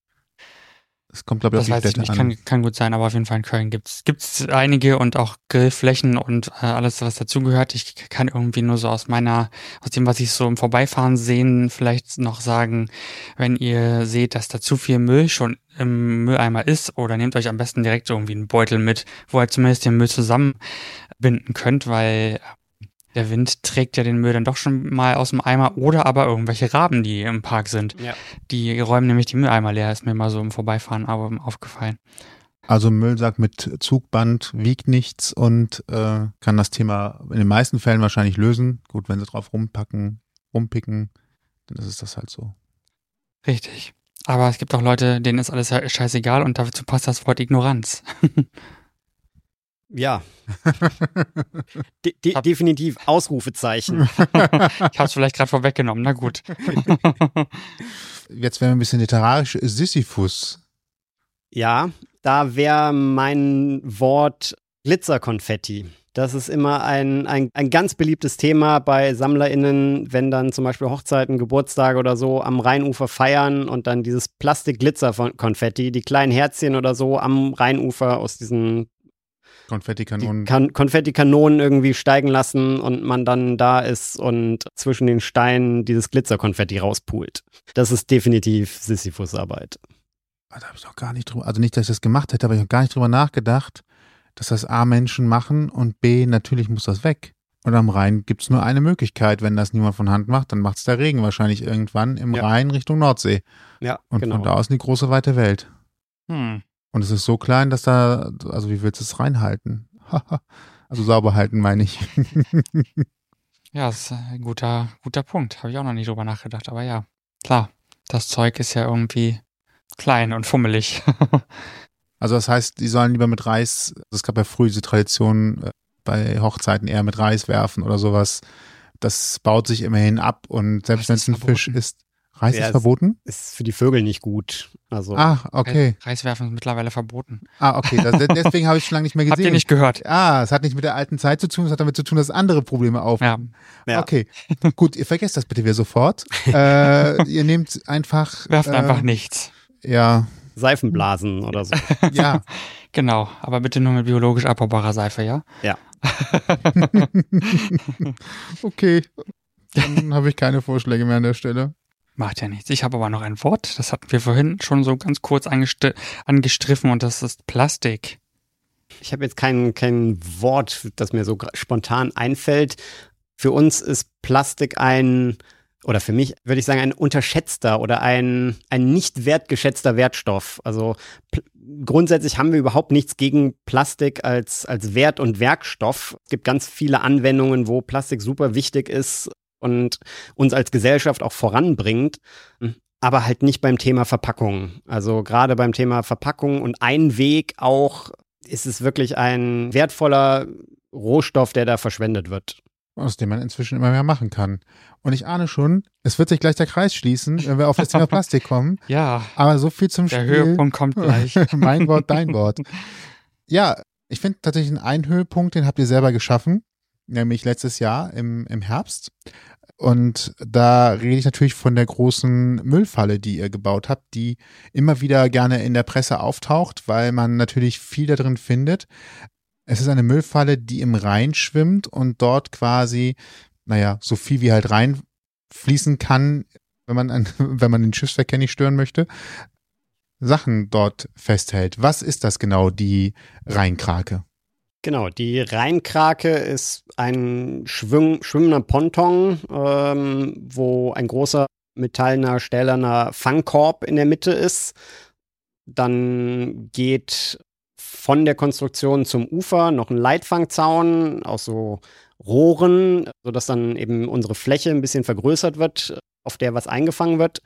Das kommt, glaube ich, Das auf die weiß ich Städte nicht, an. kann, kann gut sein, aber auf jeden Fall in Köln gibt's gibt's einige und auch Grillflächen und äh, alles, was dazugehört. Ich kann irgendwie nur so aus meiner, aus dem, was ich so im Vorbeifahren sehen, vielleicht noch sagen, wenn ihr seht, dass da zu viel Müll schon im Mülleimer ist, oder nehmt euch am besten direkt irgendwie einen Beutel mit, wo ihr zumindest den Müll zusammen binden könnt, weil der Wind trägt ja den Müll dann doch schon mal aus dem Eimer oder aber irgendwelche Raben, die im Park sind. Ja. Die räumen nämlich die Mülleimer leer, ist mir mal so im Vorbeifahren aber aufgefallen. Also Müllsack mit Zugband wiegt nichts und äh, kann das Thema in den meisten Fällen wahrscheinlich lösen. Gut, wenn sie drauf rumpacken, rumpicken, dann ist das halt so. Richtig. Aber es gibt auch Leute, denen ist alles scheißegal und dazu passt das Wort Ignoranz. Ja. De de definitiv Ausrufezeichen. ich habe es vielleicht gerade vorweggenommen, na gut. Jetzt wäre ein bisschen literarisch. Sisyphus. Ja, da wäre mein Wort Glitzerkonfetti. Das ist immer ein, ein, ein ganz beliebtes Thema bei SammlerInnen, wenn dann zum Beispiel Hochzeiten, Geburtstage oder so am Rheinufer feiern und dann dieses Plastik-Glitzer-Konfetti, die kleinen Herzchen oder so am Rheinufer aus diesen Konfettikanonen. kan Konfettikanonen irgendwie steigen lassen und man dann da ist und zwischen den Steinen dieses Glitzerkonfetti rauspult. Das ist definitiv Sisyphus-Arbeit. Ah, da habe ich noch gar nicht drüber, also nicht, dass ich das gemacht hätte, aber ich habe gar nicht drüber nachgedacht, dass das A Menschen machen und B natürlich muss das weg. Und am Rhein gibt es nur eine Möglichkeit, wenn das niemand von Hand macht, dann macht es der Regen wahrscheinlich irgendwann im Ja. Rhein Richtung Nordsee. Ja, Und genau. von da aus in die große weite Welt. Hm. Und es ist so klein, dass da, also wie willst du es reinhalten? also sauber halten, meine ich. Ja, das ist ein guter, guter Punkt. Habe ich auch noch nie drüber nachgedacht. Aber ja, klar, das Zeug ist ja irgendwie klein und fummelig. Also das heißt, die sollen lieber mit Reis, es gab ja früh diese Tradition, äh, bei Hochzeiten eher mit Reis werfen oder sowas. Das baut sich immerhin ab und selbst wenn es ein Fisch verboten. ist, Reis Ja, ist verboten? Ist für die Vögel nicht gut. Also, Ah, okay. Reiswerfen ist mittlerweile verboten. Ah, okay. Das, deswegen habe ich schon lange nicht mehr gesehen. Habt ihr nicht gehört? Ah, es hat nicht mit der alten Zeit zu tun, es hat damit zu tun, dass andere Probleme auf. Ja, ja. Okay, gut, ihr vergesst das bitte wieder sofort. äh, ihr nehmt einfach. werft äh, einfach nichts. Ja, Seifenblasen oder so. ja. Genau, aber bitte nur mit biologisch abbaubarer Seife, ja? Ja. Okay. Dann habe ich keine Vorschläge mehr an der Stelle. Macht ja nichts. Ich habe aber noch ein Wort, das hatten wir vorhin schon so ganz kurz angest- angestriffen und das ist Plastik. Ich habe jetzt kein, kein Wort, das mir so spontan einfällt. Für uns ist Plastik ein, oder für mich würde ich sagen, ein unterschätzter oder ein, ein nicht wertgeschätzter Wertstoff. Also grundsätzlich haben wir überhaupt nichts gegen Plastik als, als Wert- und Werkstoff. Es gibt ganz viele Anwendungen, wo Plastik super wichtig ist und uns als Gesellschaft auch voranbringt. Aber halt nicht beim Thema Verpackung. Also gerade beim Thema Verpackung und Einweg auch ist es wirklich ein wertvoller Rohstoff, der da verschwendet wird. Aus dem man inzwischen immer mehr machen kann. Und ich ahne schon, es wird sich gleich der Kreis schließen, wenn wir auf das Thema Plastik kommen. Ja, Aber so viel zum der Spiel. Höhepunkt kommt gleich. mein Wort, dein Wort. Ja, ich finde tatsächlich einen Höhepunkt, den habt ihr selber geschaffen, nämlich letztes Jahr im, im Herbst. Und da rede ich natürlich von der großen Müllfalle, die ihr gebaut habt, die immer wieder gerne in der Presse auftaucht, weil man natürlich viel da drin findet. Es ist eine Müllfalle, die im Rhein schwimmt und dort quasi, naja, so viel wie halt reinfließen kann, wenn man, an, wenn man den Schiffsverkehr nicht stören möchte, Sachen dort festhält. Was ist das genau, die Rheinkrake? Genau, die Rheinkrake ist ein schwimm schwimmender Ponton, ähm, wo ein großer metallener, stählerner Fangkorb in der Mitte ist. Dann geht von der Konstruktion zum Ufer noch ein Leitfangzaun aus so Rohren, sodass dann eben unsere Fläche ein bisschen vergrößert wird, auf der was eingefangen wird.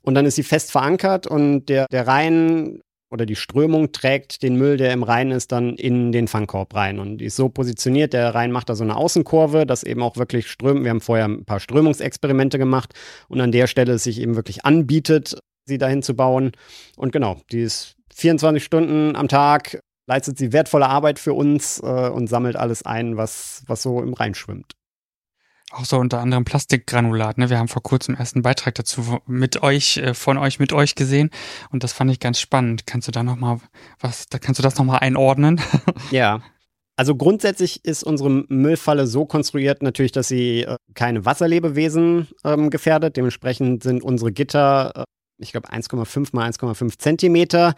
Und dann ist sie fest verankert und der, der Rhein oder die Strömung trägt den Müll, der im Rhein ist, dann in den Fangkorb rein. Und die ist so positioniert, der Rhein macht da so eine Außenkurve, dass eben auch wirklich strömt. Wir haben vorher ein paar Strömungsexperimente gemacht und an der Stelle es sich eben wirklich anbietet, sie dahin zu bauen. Und genau, die ist 24 Stunden am Tag, leistet sie wertvolle Arbeit für uns äh, und sammelt alles ein, was, was so im Rhein schwimmt. Auch so unter anderem Plastikgranulat. Ne? Wir haben vor kurzem erst einen Beitrag dazu mit euch, äh, von euch mit euch gesehen und das fand ich ganz spannend. Kannst du da noch mal was? Da kannst du das noch mal einordnen? Ja. Also grundsätzlich ist unsere Müllfalle so konstruiert natürlich, dass sie äh, keine Wasserlebewesen ähm, gefährdet. Dementsprechend sind unsere Gitter, äh, ich glaube, 1,5 mal 1,5 Zentimeter.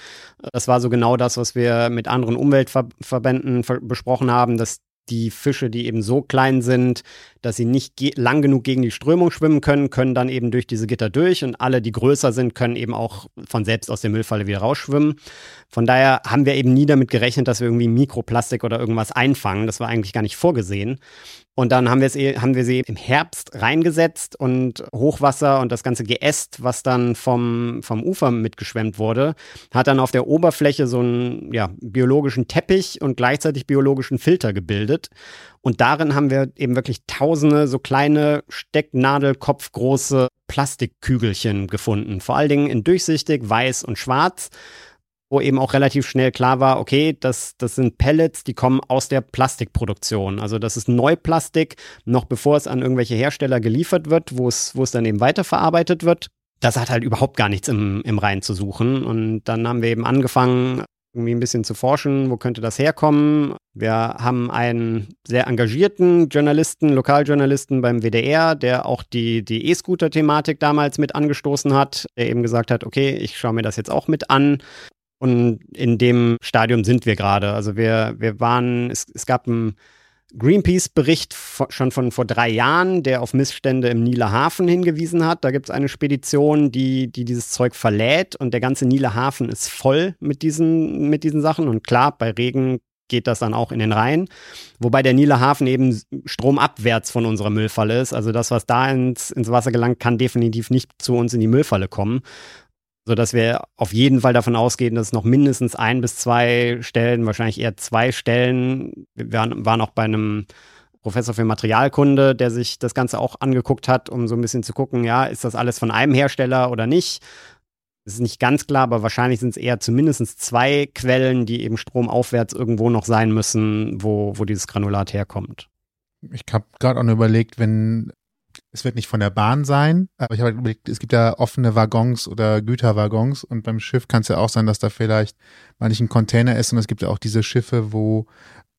Das war so genau das, was wir mit anderen Umweltverbänden ver besprochen haben, dass die Fische, die eben so klein sind, dass sie nicht lang genug gegen die Strömung schwimmen können, können dann eben durch diese Gitter durch und alle, die größer sind, können eben auch von selbst aus der Müllfalle wieder rausschwimmen. Von daher haben wir eben nie damit gerechnet, dass wir irgendwie Mikroplastik oder irgendwas einfangen. Das war eigentlich gar nicht vorgesehen. Und dann haben eh, haben wir sie im Herbst reingesetzt und Hochwasser und das ganze Geäst, was dann vom, vom Ufer mitgeschwemmt wurde, hat dann auf der Oberfläche so einen ja, biologischen Teppich und gleichzeitig biologischen Filter gebildet. Und darin haben wir eben wirklich tausende so kleine Stecknadelkopfgroße Plastikkügelchen gefunden. Vor allen Dingen in durchsichtig, weiß und schwarz wo eben auch relativ schnell klar war, okay, das, das sind Pellets, die kommen aus der Plastikproduktion. Also das ist Neuplastik, noch bevor es an irgendwelche Hersteller geliefert wird, wo es, wo es dann eben weiterverarbeitet wird. Das hat halt überhaupt gar nichts im, im Rhein zu suchen. Und dann haben wir eben angefangen, irgendwie ein bisschen zu forschen, wo könnte das herkommen. Wir haben einen sehr engagierten Journalisten, Lokaljournalisten beim WDR, der auch die, die E-Scooter-Thematik damals mit angestoßen hat, der eben gesagt hat, okay, ich schaue mir das jetzt auch mit an. Und in dem Stadium sind wir gerade. Also wir, wir waren, es, es gab einen Greenpeace-Bericht schon von vor drei Jahren, der auf Missstände im Nieler Hafen hingewiesen hat. Da gibt es eine Spedition, die, die dieses Zeug verlädt und der ganze Nieler Hafen ist voll mit diesen, mit diesen Sachen. Und klar, bei Regen geht das dann auch in den Rhein. Wobei der Nieler Hafen eben stromabwärts von unserer Müllfalle ist. Also das, was da ins, ins Wasser gelangt, kann definitiv nicht zu uns in die Müllfalle kommen sodass wir auf jeden Fall davon ausgehen, dass es noch mindestens ein bis zwei Stellen, wahrscheinlich eher zwei Stellen, wir waren, waren auch bei einem Professor für Materialkunde, der sich das Ganze auch angeguckt hat, um so ein bisschen zu gucken, ja, ist das alles von einem Hersteller oder nicht? Das ist nicht ganz klar, aber wahrscheinlich sind es eher zumindest zwei Quellen, die eben stromaufwärts irgendwo noch sein müssen, wo, wo dieses Granulat herkommt. Ich habe gerade auch nur überlegt, wenn es wird nicht von der Bahn sein, aber ich habe überlegt, es gibt ja offene Waggons oder Güterwaggons und beim Schiff kann es ja auch sein, dass da vielleicht mal nicht ein Container ist und es gibt ja auch diese Schiffe, wo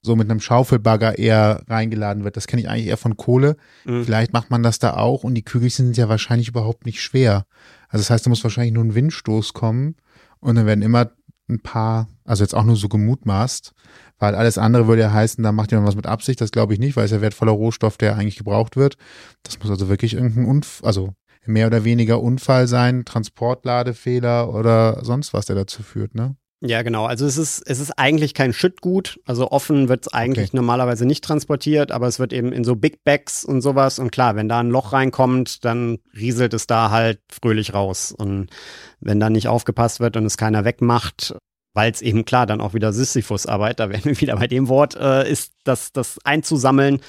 so mit einem Schaufelbagger eher reingeladen wird. Das kenne ich eigentlich eher von Kohle. Mhm. Vielleicht macht man das da auch und die Kügelchen sind ja wahrscheinlich überhaupt nicht schwer. Also das heißt, da muss wahrscheinlich nur ein Windstoß kommen und dann werden immer ein paar, also jetzt auch nur so gemutmaßt, weil alles andere würde ja heißen, da macht jemand was mit Absicht. Das glaube ich nicht, weil es ja wertvoller Rohstoff, der eigentlich gebraucht wird. Das muss also wirklich irgendein Unfall, also mehr oder weniger Unfall sein, Transportladefehler oder sonst was, der dazu führt, ne? Ja, genau. Also es ist, es ist eigentlich kein Schüttgut. Also offen wird es eigentlich okay. normalerweise nicht transportiert, aber es wird eben in so Big Bags und sowas. Und klar, wenn da ein Loch reinkommt, dann rieselt es da halt fröhlich raus. Und wenn da nicht aufgepasst wird und es keiner wegmacht, weil es eben klar dann auch wieder Sisyphus-Arbeit, da werden wir wieder bei dem Wort, äh, ist, das, das einzusammeln.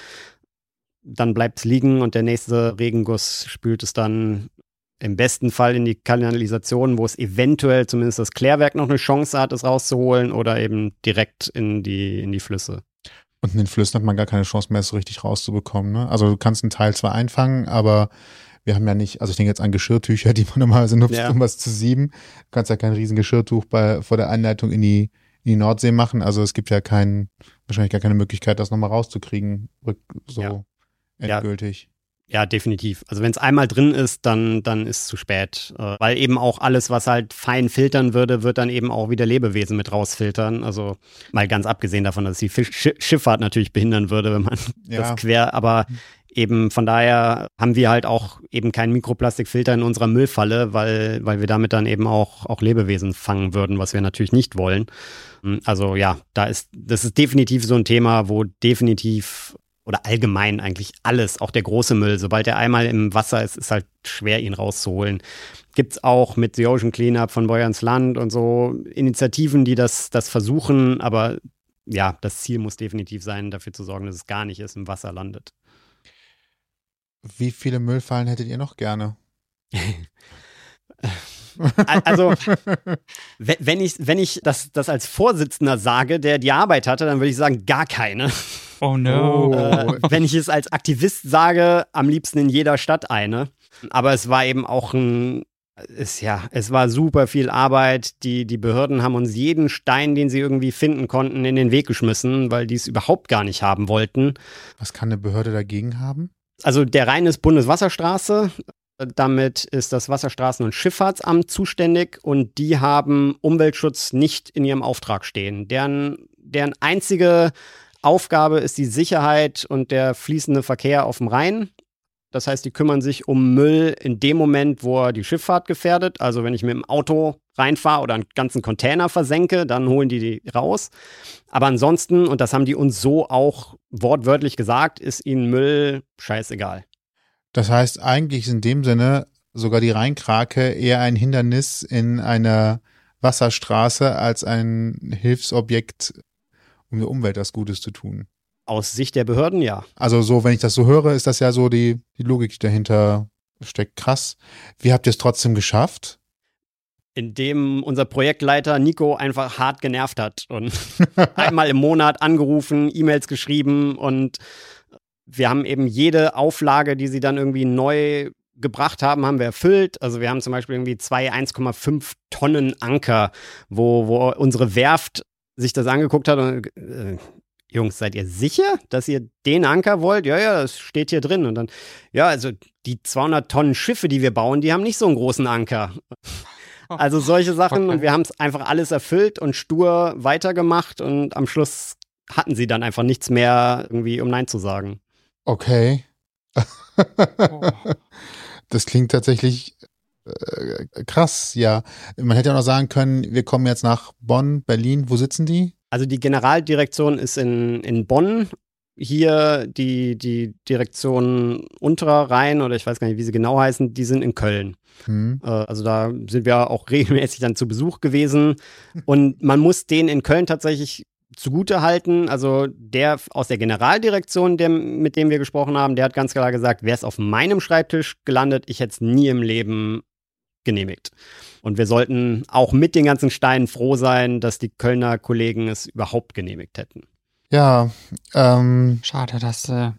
Dann bleibt es liegen und der nächste Regenguss spült es dann im besten Fall in die Kanalisation, wo es eventuell zumindest das Klärwerk noch eine Chance hat, es rauszuholen oder eben direkt in die, in die Flüsse. Und in den Flüssen hat man gar keine Chance mehr, es so richtig rauszubekommen. Ne? Also du kannst einen Teil zwar einfangen, aber wir haben ja nicht, also ich denke jetzt an Geschirrtücher, die man normalerweise nutzt, ja. um was zu sieben. Du kannst ja kein riesen Geschirrtuch bei, vor der Einleitung in die, in die Nordsee machen. Also es gibt ja keinen, wahrscheinlich gar keine Möglichkeit, das nochmal rauszukriegen, so ja. endgültig. Ja. Ja, definitiv. Also wenn es einmal drin ist, dann, dann ist es zu spät. Äh, weil eben auch alles, was halt fein filtern würde, wird dann eben auch wieder Lebewesen mit rausfiltern. Also mal ganz abgesehen davon, dass die Fisch Schifffahrt natürlich behindern würde, wenn man ja. das quer, aber eben von daher haben wir halt auch eben keinen Mikroplastikfilter in unserer Müllfalle, weil, weil wir damit dann eben auch, auch Lebewesen fangen würden, was wir natürlich nicht wollen. Also ja, da ist, das ist definitiv so ein Thema, wo definitiv oder allgemein eigentlich alles, auch der große Müll, sobald er einmal im Wasser ist, ist halt schwer, ihn rauszuholen. Gibt es auch mit The Ocean Cleanup von Beuerns Land und so Initiativen, die das, das versuchen, aber ja, das Ziel muss definitiv sein, dafür zu sorgen, dass es gar nicht ist, im Wasser landet. Wie viele Müllfallen hättet ihr noch gerne? also, wenn ich, wenn ich das, das als Vorsitzender sage, der die Arbeit hatte, dann würde ich sagen, gar keine. Oh no. Äh, wenn ich es als Aktivist sage, am liebsten in jeder Stadt eine. Aber es war eben auch ein, es, ja, es war super viel Arbeit. Die, die Behörden haben uns jeden Stein, den sie irgendwie finden konnten, in den Weg geschmissen, weil die es überhaupt gar nicht haben wollten. Was kann eine Behörde dagegen haben? Also der Rhein ist Bundeswasserstraße. Damit ist das Wasserstraßen- und Schifffahrtsamt zuständig und die haben Umweltschutz nicht in ihrem Auftrag stehen. Deren, deren einzige Hauptaufgabe ist die Sicherheit und der fließende Verkehr auf dem Rhein. Das heißt, die kümmern sich um Müll in dem Moment, wo er die Schifffahrt gefährdet. Also wenn ich mit dem Auto reinfahre oder einen ganzen Container versenke, dann holen die die raus. Aber ansonsten, und das haben die uns so auch wortwörtlich gesagt, ist ihnen Müll scheißegal. Das heißt, eigentlich ist in dem Sinne sogar die Rheinkrake eher ein Hindernis in einer Wasserstraße als ein Hilfsobjekt, um der Umwelt was Gutes zu tun. Aus Sicht der Behörden ja. Also so, wenn ich das so höre, ist das ja so die, die Logik, die dahinter steckt. Krass. Wie habt ihr es trotzdem geschafft? Indem unser Projektleiter Nico einfach hart genervt hat und einmal im Monat angerufen, E-Mails geschrieben und wir haben eben jede Auflage, die sie dann irgendwie neu gebracht haben, haben wir erfüllt. Also wir haben zum Beispiel irgendwie zwei 1,5 Tonnen Anker, wo, wo unsere Werft sich das angeguckt hat und äh, Jungs, seid ihr sicher, dass ihr den Anker wollt? Ja, ja, das steht hier drin. Und dann, ja, also die 200 Tonnen Schiffe, die wir bauen, die haben nicht so einen großen Anker. Also solche Sachen. Und wir haben es einfach alles erfüllt und stur weitergemacht. Und am Schluss hatten sie dann einfach nichts mehr irgendwie, um Nein zu sagen. Okay. das klingt tatsächlich äh, krass, ja. Man hätte ja noch sagen können, wir kommen jetzt nach Bonn, Berlin. Wo sitzen die? Also die Generaldirektion ist in, in Bonn. Hier die, die Direktion Unterer Rhein oder ich weiß gar nicht, wie sie genau heißen, die sind in Köln. Hm. Äh, also da sind wir auch regelmäßig dann zu Besuch gewesen. Und man muss den in Köln tatsächlich zugute halten. Also der aus der Generaldirektion, der, mit dem wir gesprochen haben, der hat ganz klar gesagt, wäre es auf meinem Schreibtisch gelandet, ich hätte es nie im Leben genehmigt. Und wir sollten auch mit den ganzen Steinen froh sein, dass die Kölner Kollegen es überhaupt genehmigt hätten. Ja, ähm, schade, dass äh,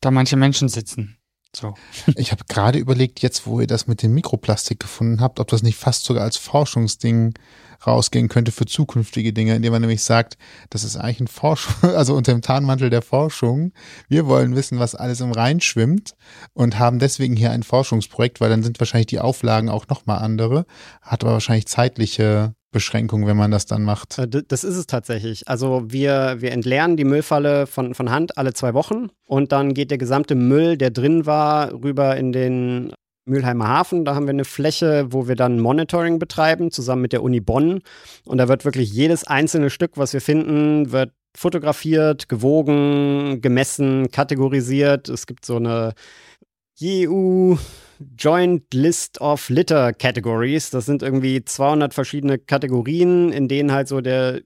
da manche Menschen sitzen. So. ich habe gerade überlegt, jetzt wo ihr das mit dem Mikroplastik gefunden habt, ob das nicht fast sogar als Forschungsding rausgehen könnte für zukünftige Dinge, indem man nämlich sagt, das ist eigentlich ein Forschung, also unter dem Tarnmantel der Forschung. Wir wollen wissen, was alles im Rhein schwimmt und haben deswegen hier ein Forschungsprojekt, weil dann sind wahrscheinlich die Auflagen auch nochmal andere, hat aber wahrscheinlich zeitliche Beschränkung, wenn man das dann macht. Äh, das ist es tatsächlich. Also wir, wir entleeren die Müllfalle von, von Hand alle zwei Wochen und dann geht der gesamte Müll, der drin war, rüber in den Mülheimer Hafen. Da haben wir eine Fläche, wo wir dann Monitoring betreiben, zusammen mit der Uni Bonn. Und da wird wirklich jedes einzelne Stück, was wir finden, wird fotografiert, gewogen, gemessen, kategorisiert. Es gibt so eine EU Joint List of Litter Categories. Das sind irgendwie 200 verschiedene Kategorien, in denen halt so der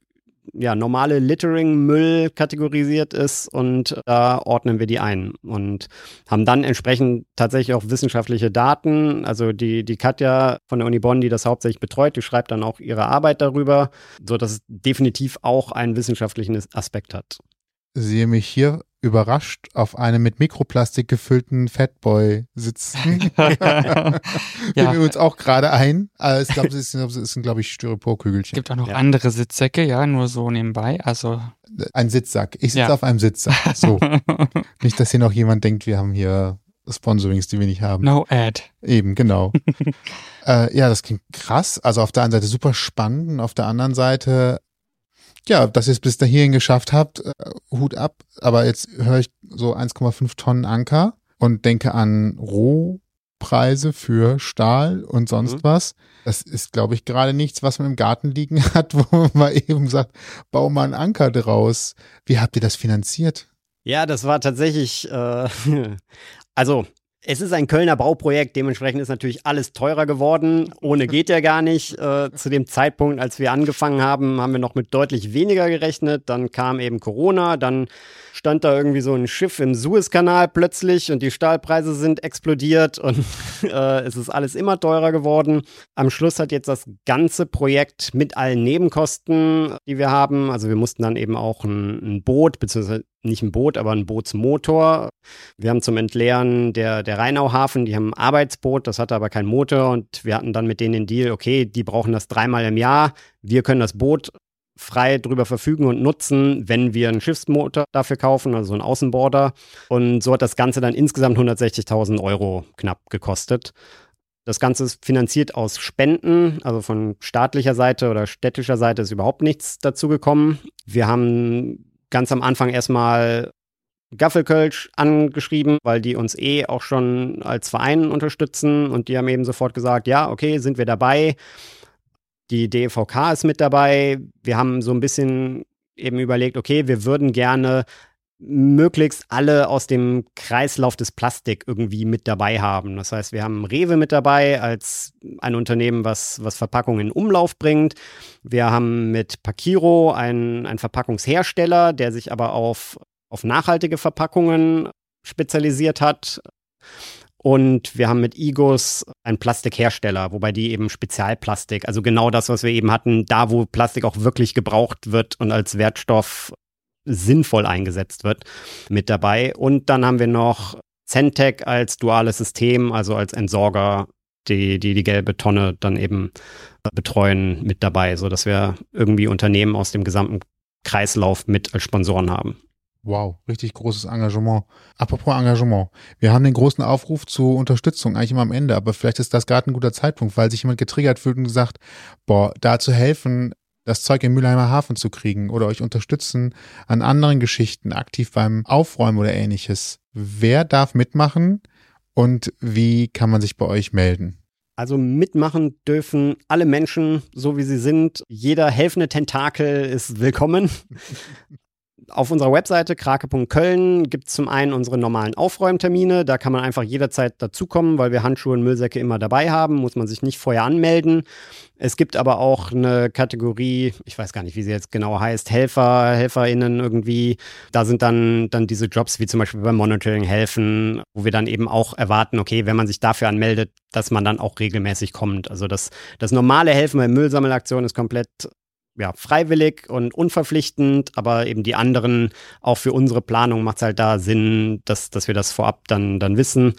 ja, normale Littering-Müll kategorisiert ist und da ordnen wir die ein und haben dann entsprechend tatsächlich auch wissenschaftliche Daten. Also die, die Katja von der Uni Bonn, die das hauptsächlich betreut, die schreibt dann auch ihre Arbeit darüber, sodass es definitiv auch einen wissenschaftlichen Aspekt hat. Sehe mich hier überrascht auf einem mit Mikroplastik gefüllten Fatboy sitzen. ja. wir uns auch gerade ein. Ich glaube, es sind, sind glaube ich, Styroporkügelchen. Es gibt auch noch ja. andere Sitzsäcke, ja, nur so nebenbei. Also ein Sitzsack. Ich sitze ja. auf einem Sitzsack. So. nicht, dass hier noch jemand denkt, wir haben hier Sponsorings, die wir nicht haben. No ad. Eben, genau. äh, ja, das klingt krass. Also auf der einen Seite super spannend und auf der anderen Seite ja, dass ihr es bis dahin geschafft habt, äh, Hut ab. Aber jetzt höre ich so 1,5 Tonnen Anker und denke an Rohpreise für Stahl und sonst mhm. was. Das ist, glaube ich, gerade nichts, was man im Garten liegen hat, wo man eben sagt, bau mal einen Anker draus. Wie habt ihr das finanziert? Ja, das war tatsächlich, äh, also es ist ein Kölner Bauprojekt, dementsprechend ist natürlich alles teurer geworden. Ohne geht ja gar nicht. Äh, zu dem Zeitpunkt, als wir angefangen haben, haben wir noch mit deutlich weniger gerechnet. Dann kam eben Corona, dann stand da irgendwie so ein Schiff im Suezkanal plötzlich und die Stahlpreise sind explodiert und äh, es ist alles immer teurer geworden. Am Schluss hat jetzt das ganze Projekt mit allen Nebenkosten, die wir haben, also wir mussten dann eben auch ein, ein Boot, beziehungsweise nicht ein Boot, aber ein Bootsmotor. Wir haben zum Entleeren der, der Rheinauhafen, die haben ein Arbeitsboot, das hatte aber keinen Motor und wir hatten dann mit denen den Deal, okay, die brauchen das dreimal im Jahr, wir können das Boot frei drüber verfügen und nutzen, wenn wir einen Schiffsmotor dafür kaufen, also einen Außenborder. Und so hat das Ganze dann insgesamt 160.000 Euro knapp gekostet. Das Ganze ist finanziert aus Spenden, also von staatlicher Seite oder städtischer Seite ist überhaupt nichts dazu gekommen. Wir haben ganz am Anfang erstmal Gaffelkölsch angeschrieben, weil die uns eh auch schon als Verein unterstützen und die haben eben sofort gesagt, ja, okay, sind wir dabei. Die DVK ist mit dabei. Wir haben so ein bisschen eben überlegt, okay, wir würden gerne möglichst alle aus dem Kreislauf des Plastik irgendwie mit dabei haben. Das heißt, wir haben Rewe mit dabei als ein Unternehmen, was, was Verpackungen in Umlauf bringt. Wir haben mit Pakiro einen, einen Verpackungshersteller, der sich aber auf, auf nachhaltige Verpackungen spezialisiert hat. Und wir haben mit Igos einen Plastikhersteller, wobei die eben Spezialplastik, also genau das, was wir eben hatten, da wo Plastik auch wirklich gebraucht wird und als Wertstoff sinnvoll eingesetzt wird, mit dabei. Und dann haben wir noch Centec als duales System, also als Entsorger, die die, die gelbe Tonne dann eben betreuen, mit dabei, sodass wir irgendwie Unternehmen aus dem gesamten Kreislauf mit als Sponsoren haben. Wow, richtig großes Engagement. Apropos Engagement. Wir haben den großen Aufruf zur Unterstützung eigentlich immer am Ende, aber vielleicht ist das gerade ein guter Zeitpunkt, weil sich jemand getriggert fühlt und gesagt, boah, da zu helfen, das Zeug im Mülheimer Hafen zu kriegen oder euch unterstützen an anderen Geschichten, aktiv beim Aufräumen oder ähnliches. Wer darf mitmachen und wie kann man sich bei euch melden? Also mitmachen dürfen alle Menschen, so wie sie sind. Jeder helfende Tentakel ist willkommen. auf unserer Webseite krake.köln gibt es zum einen unsere normalen Aufräumtermine. Da kann man einfach jederzeit dazukommen, weil wir Handschuhe und Müllsäcke immer dabei haben. Muss man sich nicht vorher anmelden. Es gibt aber auch eine Kategorie, ich weiß gar nicht, wie sie jetzt genau heißt, Helfer, HelferInnen irgendwie. Da sind dann, dann diese Jobs wie zum Beispiel beim Monitoring helfen, wo wir dann eben auch erwarten, okay, wenn man sich dafür anmeldet, dass man dann auch regelmäßig kommt. Also das, das normale Helfen bei Müllsammelaktionen ist komplett ja, freiwillig und unverpflichtend, aber eben die anderen, auch für unsere Planung macht es halt da Sinn, dass, dass wir das vorab dann, dann wissen.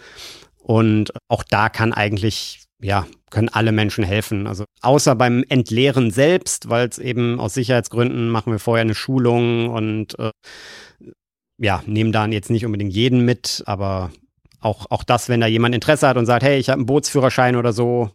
Und auch da kann eigentlich, ja, können alle Menschen helfen. Also außer beim Entleeren selbst, weil es eben aus Sicherheitsgründen machen wir vorher eine Schulung und äh, ja, nehmen dann jetzt nicht unbedingt jeden mit, aber auch, auch das, wenn da jemand Interesse hat und sagt, hey, ich habe einen Bootsführerschein oder so,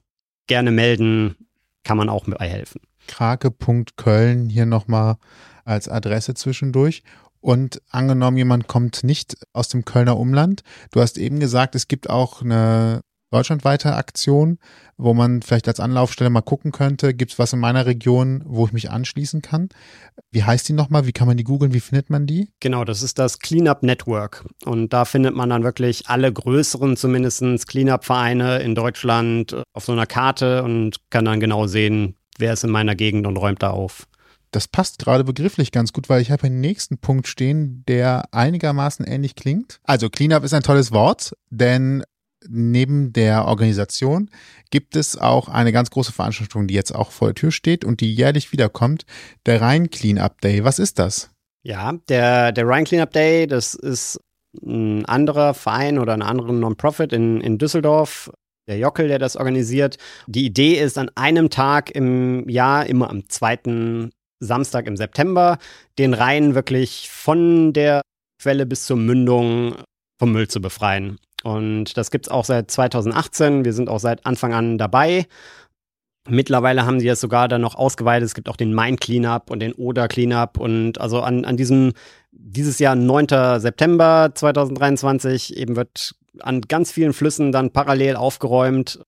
gerne melden, kann man auch mit helfen krake.köln hier nochmal als Adresse zwischendurch. Und angenommen, jemand kommt nicht aus dem Kölner Umland. Du hast eben gesagt, es gibt auch eine deutschlandweite Aktion, wo man vielleicht als Anlaufstelle mal gucken könnte, gibt es was in meiner Region, wo ich mich anschließen kann? Wie heißt die nochmal? Wie kann man die googeln? Wie findet man die? Genau, das ist das Cleanup Network. Und da findet man dann wirklich alle größeren zumindest Cleanup-Vereine in Deutschland auf so einer Karte und kann dann genau sehen, wer ist in meiner Gegend und räumt da auf. Das passt gerade begrifflich ganz gut, weil ich habe einen nächsten Punkt stehen, der einigermaßen ähnlich klingt. Also Cleanup ist ein tolles Wort, denn neben der Organisation gibt es auch eine ganz große Veranstaltung, die jetzt auch vor der Tür steht und die jährlich wiederkommt, der Rhein Cleanup Day. Was ist das? Ja, der, der Rhein Cleanup Day, das ist ein anderer Verein oder eine andere Non-Profit in, in Düsseldorf, der Jockel, der das organisiert. Die Idee ist, an einem Tag im Jahr, immer am zweiten Samstag im September, den Rhein wirklich von der Quelle bis zur Mündung vom Müll zu befreien. Und das gibt es auch seit 2018. Wir sind auch seit Anfang an dabei. Mittlerweile haben sie das sogar dann noch ausgeweitet. Es gibt auch den Main Cleanup und den Oder Cleanup. Und also an, an diesem, dieses Jahr 9. September 2023 eben wird an ganz vielen Flüssen dann parallel aufgeräumt.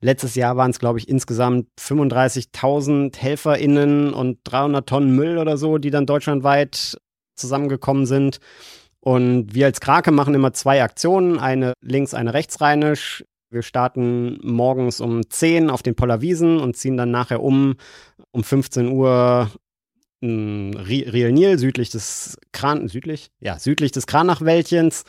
Letztes Jahr waren es, glaube ich, insgesamt 35.000 HelferInnen und 300 Tonnen Müll oder so, die dann deutschlandweit zusammengekommen sind. Und wir als Krake machen immer zwei Aktionen, eine links, eine rechtsrheinisch. Wir starten morgens um 10 auf den Pollerwiesen und ziehen dann nachher um um 15 Uhr Riel Nil, südlich des Kran, südlich? Ja, südlich des Kranachwäldchens.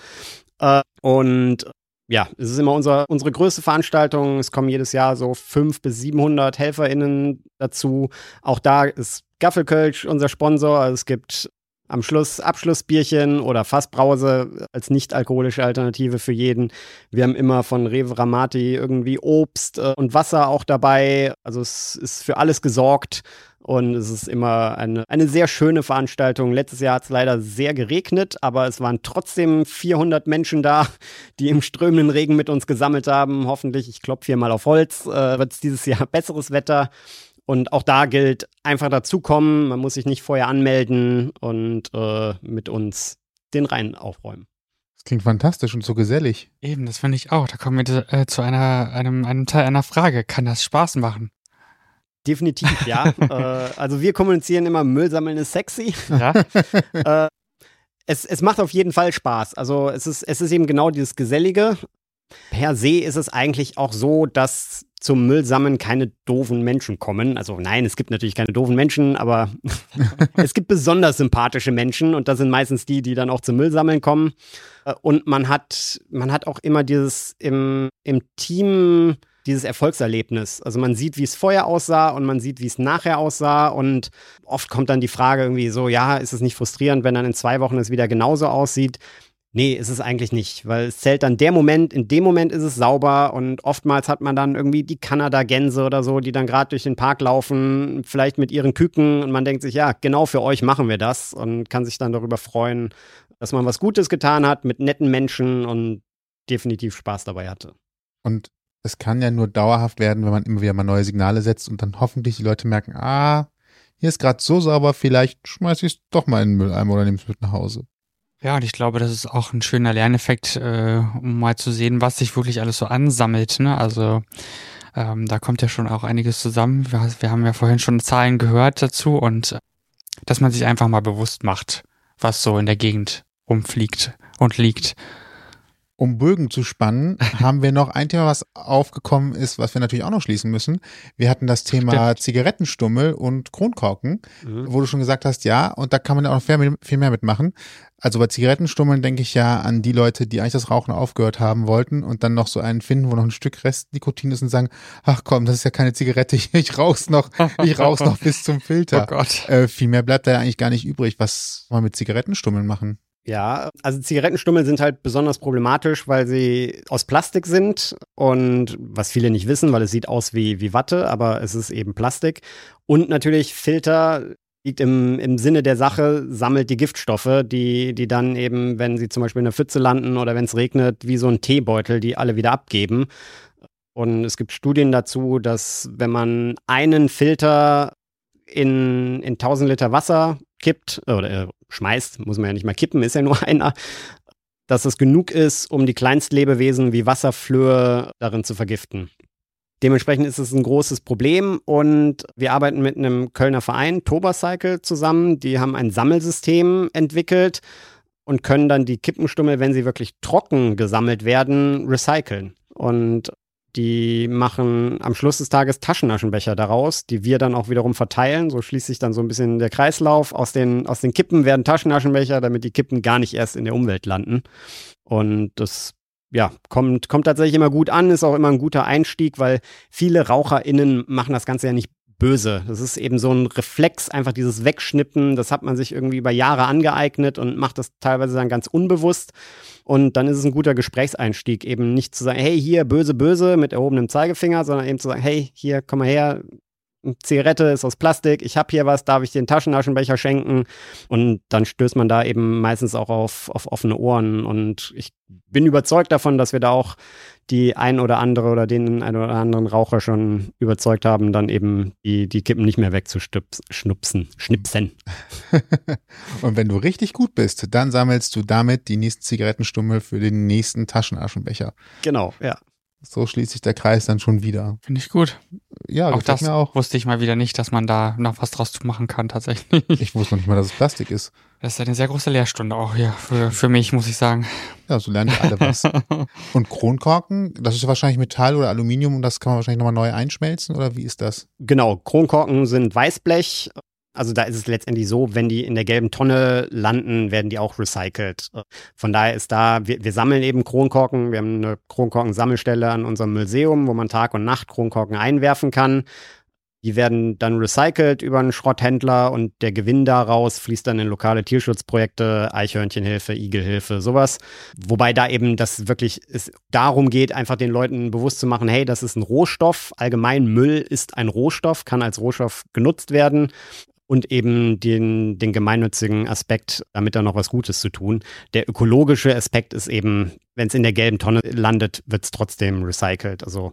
Äh, und ja, es ist immer unser, unsere größte Veranstaltung. Es kommen jedes Jahr so 500 bis 700 HelferInnen dazu. Auch da ist Gaffelkölsch unser Sponsor. Also es gibt am Schluss Abschlussbierchen oder Fassbrause als nicht-alkoholische Alternative für jeden. Wir haben immer von Rewe Ramati irgendwie Obst äh, und Wasser auch dabei. Also es ist für alles gesorgt. Und es ist immer eine, eine sehr schöne Veranstaltung. Letztes Jahr hat es leider sehr geregnet, aber es waren trotzdem 400 Menschen da, die im strömenden Regen mit uns gesammelt haben. Hoffentlich, ich klopfe hier mal auf Holz, äh, wird es dieses Jahr besseres Wetter. Und auch da gilt, einfach dazukommen, man muss sich nicht vorher anmelden und äh, mit uns den Rhein aufräumen. Das klingt fantastisch und so gesellig. Eben, das finde ich auch. Da kommen wir äh, zu einer, einem, einem Teil einer Frage. Kann das Spaß machen? Definitiv, ja. äh, also wir kommunizieren immer, Müll sammeln ist sexy. Ja. äh, es, es macht auf jeden Fall Spaß. Also es ist, es ist eben genau dieses Gesellige. Per se ist es eigentlich auch so, dass zum Müllsammeln keine doofen Menschen kommen. Also nein, es gibt natürlich keine doofen Menschen, aber es gibt besonders sympathische Menschen und das sind meistens die, die dann auch zum Müllsammeln kommen. Äh, und man hat, man hat auch immer dieses im, im Team dieses Erfolgserlebnis. Also man sieht, wie es vorher aussah und man sieht, wie es nachher aussah. Und oft kommt dann die Frage irgendwie so, ja, ist es nicht frustrierend, wenn dann in zwei Wochen es wieder genauso aussieht? Nee, ist es eigentlich nicht, weil es zählt dann der Moment, in dem Moment ist es sauber und oftmals hat man dann irgendwie die Kanada-Gänse oder so, die dann gerade durch den Park laufen, vielleicht mit ihren Küken und man denkt sich, ja, genau für euch machen wir das und kann sich dann darüber freuen, dass man was Gutes getan hat mit netten Menschen und definitiv Spaß dabei hatte. Und es kann ja nur dauerhaft werden, wenn man immer wieder mal neue Signale setzt und dann hoffentlich die Leute merken, ah, hier ist gerade so sauber, vielleicht schmeiße ich es doch mal in den Mülleimer oder nehme es mit nach Hause. Ja, und ich glaube, das ist auch ein schöner Lerneffekt, äh, um mal zu sehen, was sich wirklich alles so ansammelt. Ne? Also ähm, da kommt ja schon auch einiges zusammen. Wir, wir haben ja vorhin schon Zahlen gehört dazu und äh, dass man sich einfach mal bewusst macht, was so in der Gegend rumfliegt und liegt um Bögen zu spannen, haben wir noch ein Thema, was aufgekommen ist, was wir natürlich auch noch schließen müssen. Wir hatten das Thema Stimmt. Zigarettenstummel und Kronkorken, mhm. wo du schon gesagt hast, ja, und da kann man ja auch noch viel, viel mehr mitmachen. Also bei Zigarettenstummeln denke ich ja an die Leute, die eigentlich das Rauchen aufgehört haben wollten und dann noch so einen finden, wo noch ein Stück Rest Nikotin ist und sagen, ach komm, das ist ja keine Zigarette, ich, rauch's noch, ich rauch's noch bis zum Filter. Oh Gott. Äh, viel mehr bleibt da ja eigentlich gar nicht übrig. Was wollen wir mit Zigarettenstummeln machen? Ja, also Zigarettenstummel sind halt besonders problematisch, weil sie aus Plastik sind und was viele nicht wissen, weil es sieht aus wie, wie Watte, aber es ist eben Plastik. Und natürlich Filter liegt im, im Sinne der Sache, sammelt die Giftstoffe, die, die dann eben, wenn sie zum Beispiel in der Pfütze landen oder wenn es regnet, wie so ein Teebeutel, die alle wieder abgeben. Und es gibt Studien dazu, dass wenn man einen Filter in, in 1000 Liter Wasser kippt oder äh, schmeißt, muss man ja nicht mal kippen, ist ja nur einer, dass es genug ist, um die Kleinstlebewesen wie Wasserflöhe darin zu vergiften. Dementsprechend ist es ein großes Problem und wir arbeiten mit einem Kölner Verein, Tobercycle, zusammen. Die haben ein Sammelsystem entwickelt und können dann die Kippenstummel, wenn sie wirklich trocken gesammelt werden, recyceln. Und die machen am Schluss des Tages Taschenaschenbecher daraus, die wir dann auch wiederum verteilen. So schließt sich dann so ein bisschen der Kreislauf. Aus den, aus den Kippen werden Taschenaschenbecher, damit die Kippen gar nicht erst in der Umwelt landen. Und das ja, kommt, kommt tatsächlich immer gut an, ist auch immer ein guter Einstieg, weil viele RaucherInnen machen das Ganze ja nicht böse. Das ist eben so ein Reflex, einfach dieses Wegschnippen. Das hat man sich irgendwie über Jahre angeeignet und macht das teilweise dann ganz unbewusst. Und dann ist es ein guter Gesprächseinstieg, eben nicht zu sagen, hey, hier, böse, böse mit erhobenem Zeigefinger, sondern eben zu sagen, hey, hier, komm mal her, Zigarette ist aus Plastik, ich habe hier was, darf ich einen Taschenaschenbecher schenken? Und dann stößt man da eben meistens auch auf, auf offene Ohren. Und ich bin überzeugt davon, dass wir da auch die ein oder andere oder den ein oder anderen Raucher schon überzeugt haben, dann eben die, die Kippen nicht mehr wegzuschnupsen, schnipsen. Und wenn du richtig gut bist, dann sammelst du damit die nächsten Zigarettenstummel für den nächsten Taschenaschenbecher. Genau, ja. So schließt sich der Kreis dann schon wieder. Finde ich gut. Ja, auch das auch. wusste ich mal wieder nicht, dass man da noch was draus machen kann tatsächlich. Ich wusste noch nicht mal, dass es Plastik ist. Das ist eine sehr große Lehrstunde auch hier für, für mich, muss ich sagen. Ja, so lernen wir alle was. und Kronkorken, das ist wahrscheinlich Metall oder Aluminium und das kann man wahrscheinlich nochmal neu einschmelzen oder wie ist das? Genau, Kronkorken sind Weißblech also da ist es letztendlich so, wenn die in der gelben Tonne landen, werden die auch recycelt. Von daher ist da, wir, wir sammeln eben Kronkorken. Wir haben eine Kronkorken-Sammelstelle an unserem Museum, wo man Tag und Nacht Kronkorken einwerfen kann. Die werden dann recycelt über einen Schrotthändler und der Gewinn daraus fließt dann in lokale Tierschutzprojekte, Eichhörnchenhilfe, Igelhilfe, sowas. Wobei da eben das wirklich es darum geht, einfach den Leuten bewusst zu machen, hey, das ist ein Rohstoff. Allgemein Müll ist ein Rohstoff, kann als Rohstoff genutzt werden und eben den, den gemeinnützigen Aspekt, damit da noch was Gutes zu tun. Der ökologische Aspekt ist eben, wenn es in der gelben Tonne landet, wird es trotzdem recycelt. Also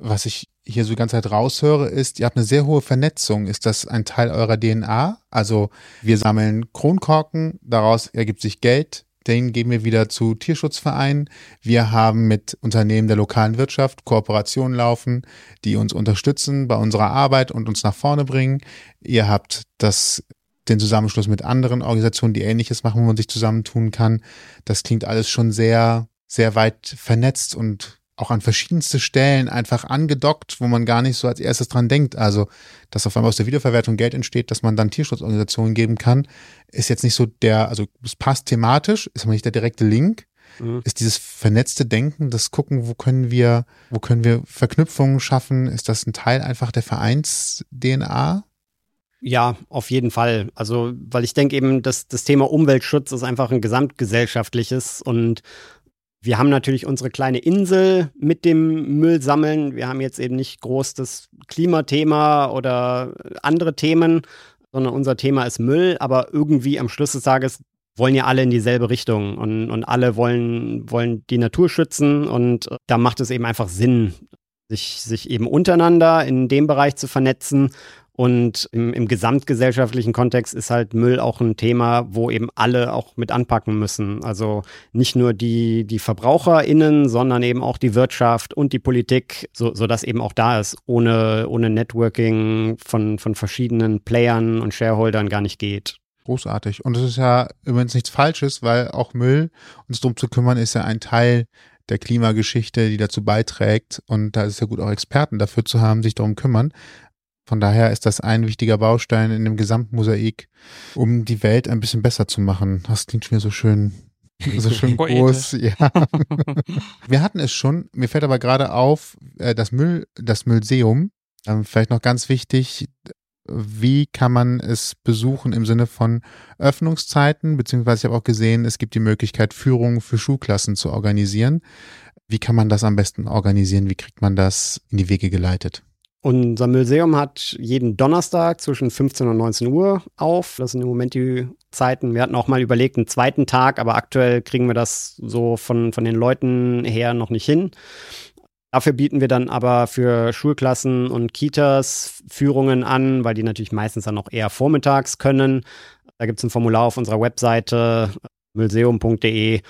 was ich hier so die ganze Zeit raushöre, ist, ihr habt eine sehr hohe Vernetzung. Ist das ein Teil eurer DNA? Also wir sammeln Kronkorken, daraus ergibt sich Geld, den geben wir wieder zu Tierschutzvereinen. Wir haben mit Unternehmen der lokalen Wirtschaft Kooperationen laufen, die uns unterstützen bei unserer Arbeit und uns nach vorne bringen. Ihr habt das den Zusammenschluss mit anderen Organisationen, die ähnliches machen, wo man sich zusammentun kann. Das klingt alles schon sehr, sehr weit vernetzt und auch an verschiedenste Stellen einfach angedockt, wo man gar nicht so als erstes dran denkt. Also, dass auf einmal aus der Wiederverwertung Geld entsteht, dass man dann Tierschutzorganisationen geben kann, ist jetzt nicht so der, also es passt thematisch, ist aber nicht der direkte Link. Mhm. Ist dieses vernetzte Denken, das Gucken, wo können wir, wo können wir Verknüpfungen schaffen? Ist das ein Teil einfach der Vereins-DNA? Ja, auf jeden Fall. Also, weil ich denke eben, dass das Thema Umweltschutz ist einfach ein gesamtgesellschaftliches und wir haben natürlich unsere kleine Insel mit dem Müllsammeln. Wir haben jetzt eben nicht groß das Klimathema oder andere Themen, sondern unser Thema ist Müll. Aber irgendwie am Schluss des Tages wollen ja alle in dieselbe Richtung und, und alle wollen, wollen die Natur schützen. Und da macht es eben einfach Sinn, sich, sich eben untereinander in dem Bereich zu vernetzen und im, im, gesamtgesellschaftlichen Kontext ist halt Müll auch ein Thema, wo eben alle auch mit anpacken müssen. Also nicht nur die, die VerbraucherInnen, sondern eben auch die Wirtschaft und die Politik, so, sodass eben auch da ist, ohne, ohne Networking von, von verschiedenen Playern und Shareholdern gar nicht geht. Großartig. Und es ist ja übrigens nichts Falsches, weil auch Müll, uns drum zu kümmern, ist ja ein Teil der Klimageschichte, die dazu beiträgt. Und da ist es ja gut, auch Experten dafür zu haben, sich darum kümmern. Von daher ist das ein wichtiger Baustein in dem Gesamtmosaik, um die Welt ein bisschen besser zu machen. Das klingt schon mir so schön, so schön groß. Ja. Wir hatten es schon. Mir fällt aber gerade auf, äh, das Müll, das Müllseum. Ähm, vielleicht noch ganz wichtig. Wie kann man es besuchen im Sinne von Öffnungszeiten? Beziehungsweise ich habe auch gesehen, es gibt die Möglichkeit, Führungen für Schulklassen zu organisieren. Wie kann man das am besten organisieren? Wie kriegt man das in die Wege geleitet? Unser Museum hat jeden Donnerstag zwischen 15 und 19 Uhr auf. Das sind im Moment die Zeiten. Wir hatten auch mal überlegt, einen zweiten Tag, aber aktuell kriegen wir das so von, von den Leuten her noch nicht hin. Dafür bieten wir dann aber für Schulklassen und Kitas Führungen an, weil die natürlich meistens dann auch eher vormittags können. Da gibt es ein Formular auf unserer Webseite museum.de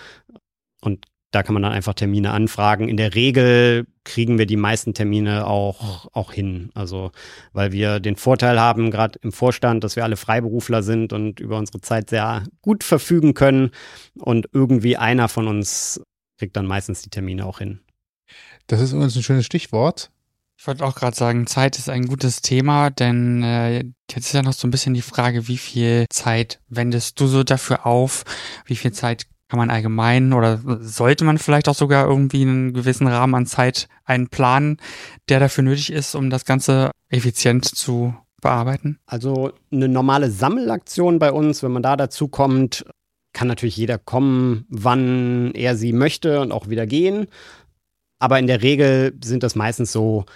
und da kann man dann einfach Termine anfragen. In der Regel kriegen wir die meisten Termine auch, auch hin. Also, weil wir den Vorteil haben, gerade im Vorstand, dass wir alle Freiberufler sind und über unsere Zeit sehr gut verfügen können. Und irgendwie einer von uns kriegt dann meistens die Termine auch hin. Das ist übrigens ein schönes Stichwort. Ich wollte auch gerade sagen, Zeit ist ein gutes Thema, denn äh, jetzt ist ja noch so ein bisschen die Frage, wie viel Zeit wendest du so dafür auf? Wie viel Zeit kann man allgemein oder sollte man vielleicht auch sogar irgendwie einen gewissen Rahmen an Zeit einplanen, der dafür nötig ist, um das Ganze effizient zu bearbeiten? Also eine normale Sammelaktion bei uns, wenn man da dazu kommt, kann natürlich jeder kommen, wann er sie möchte und auch wieder gehen. Aber in der Regel sind das meistens so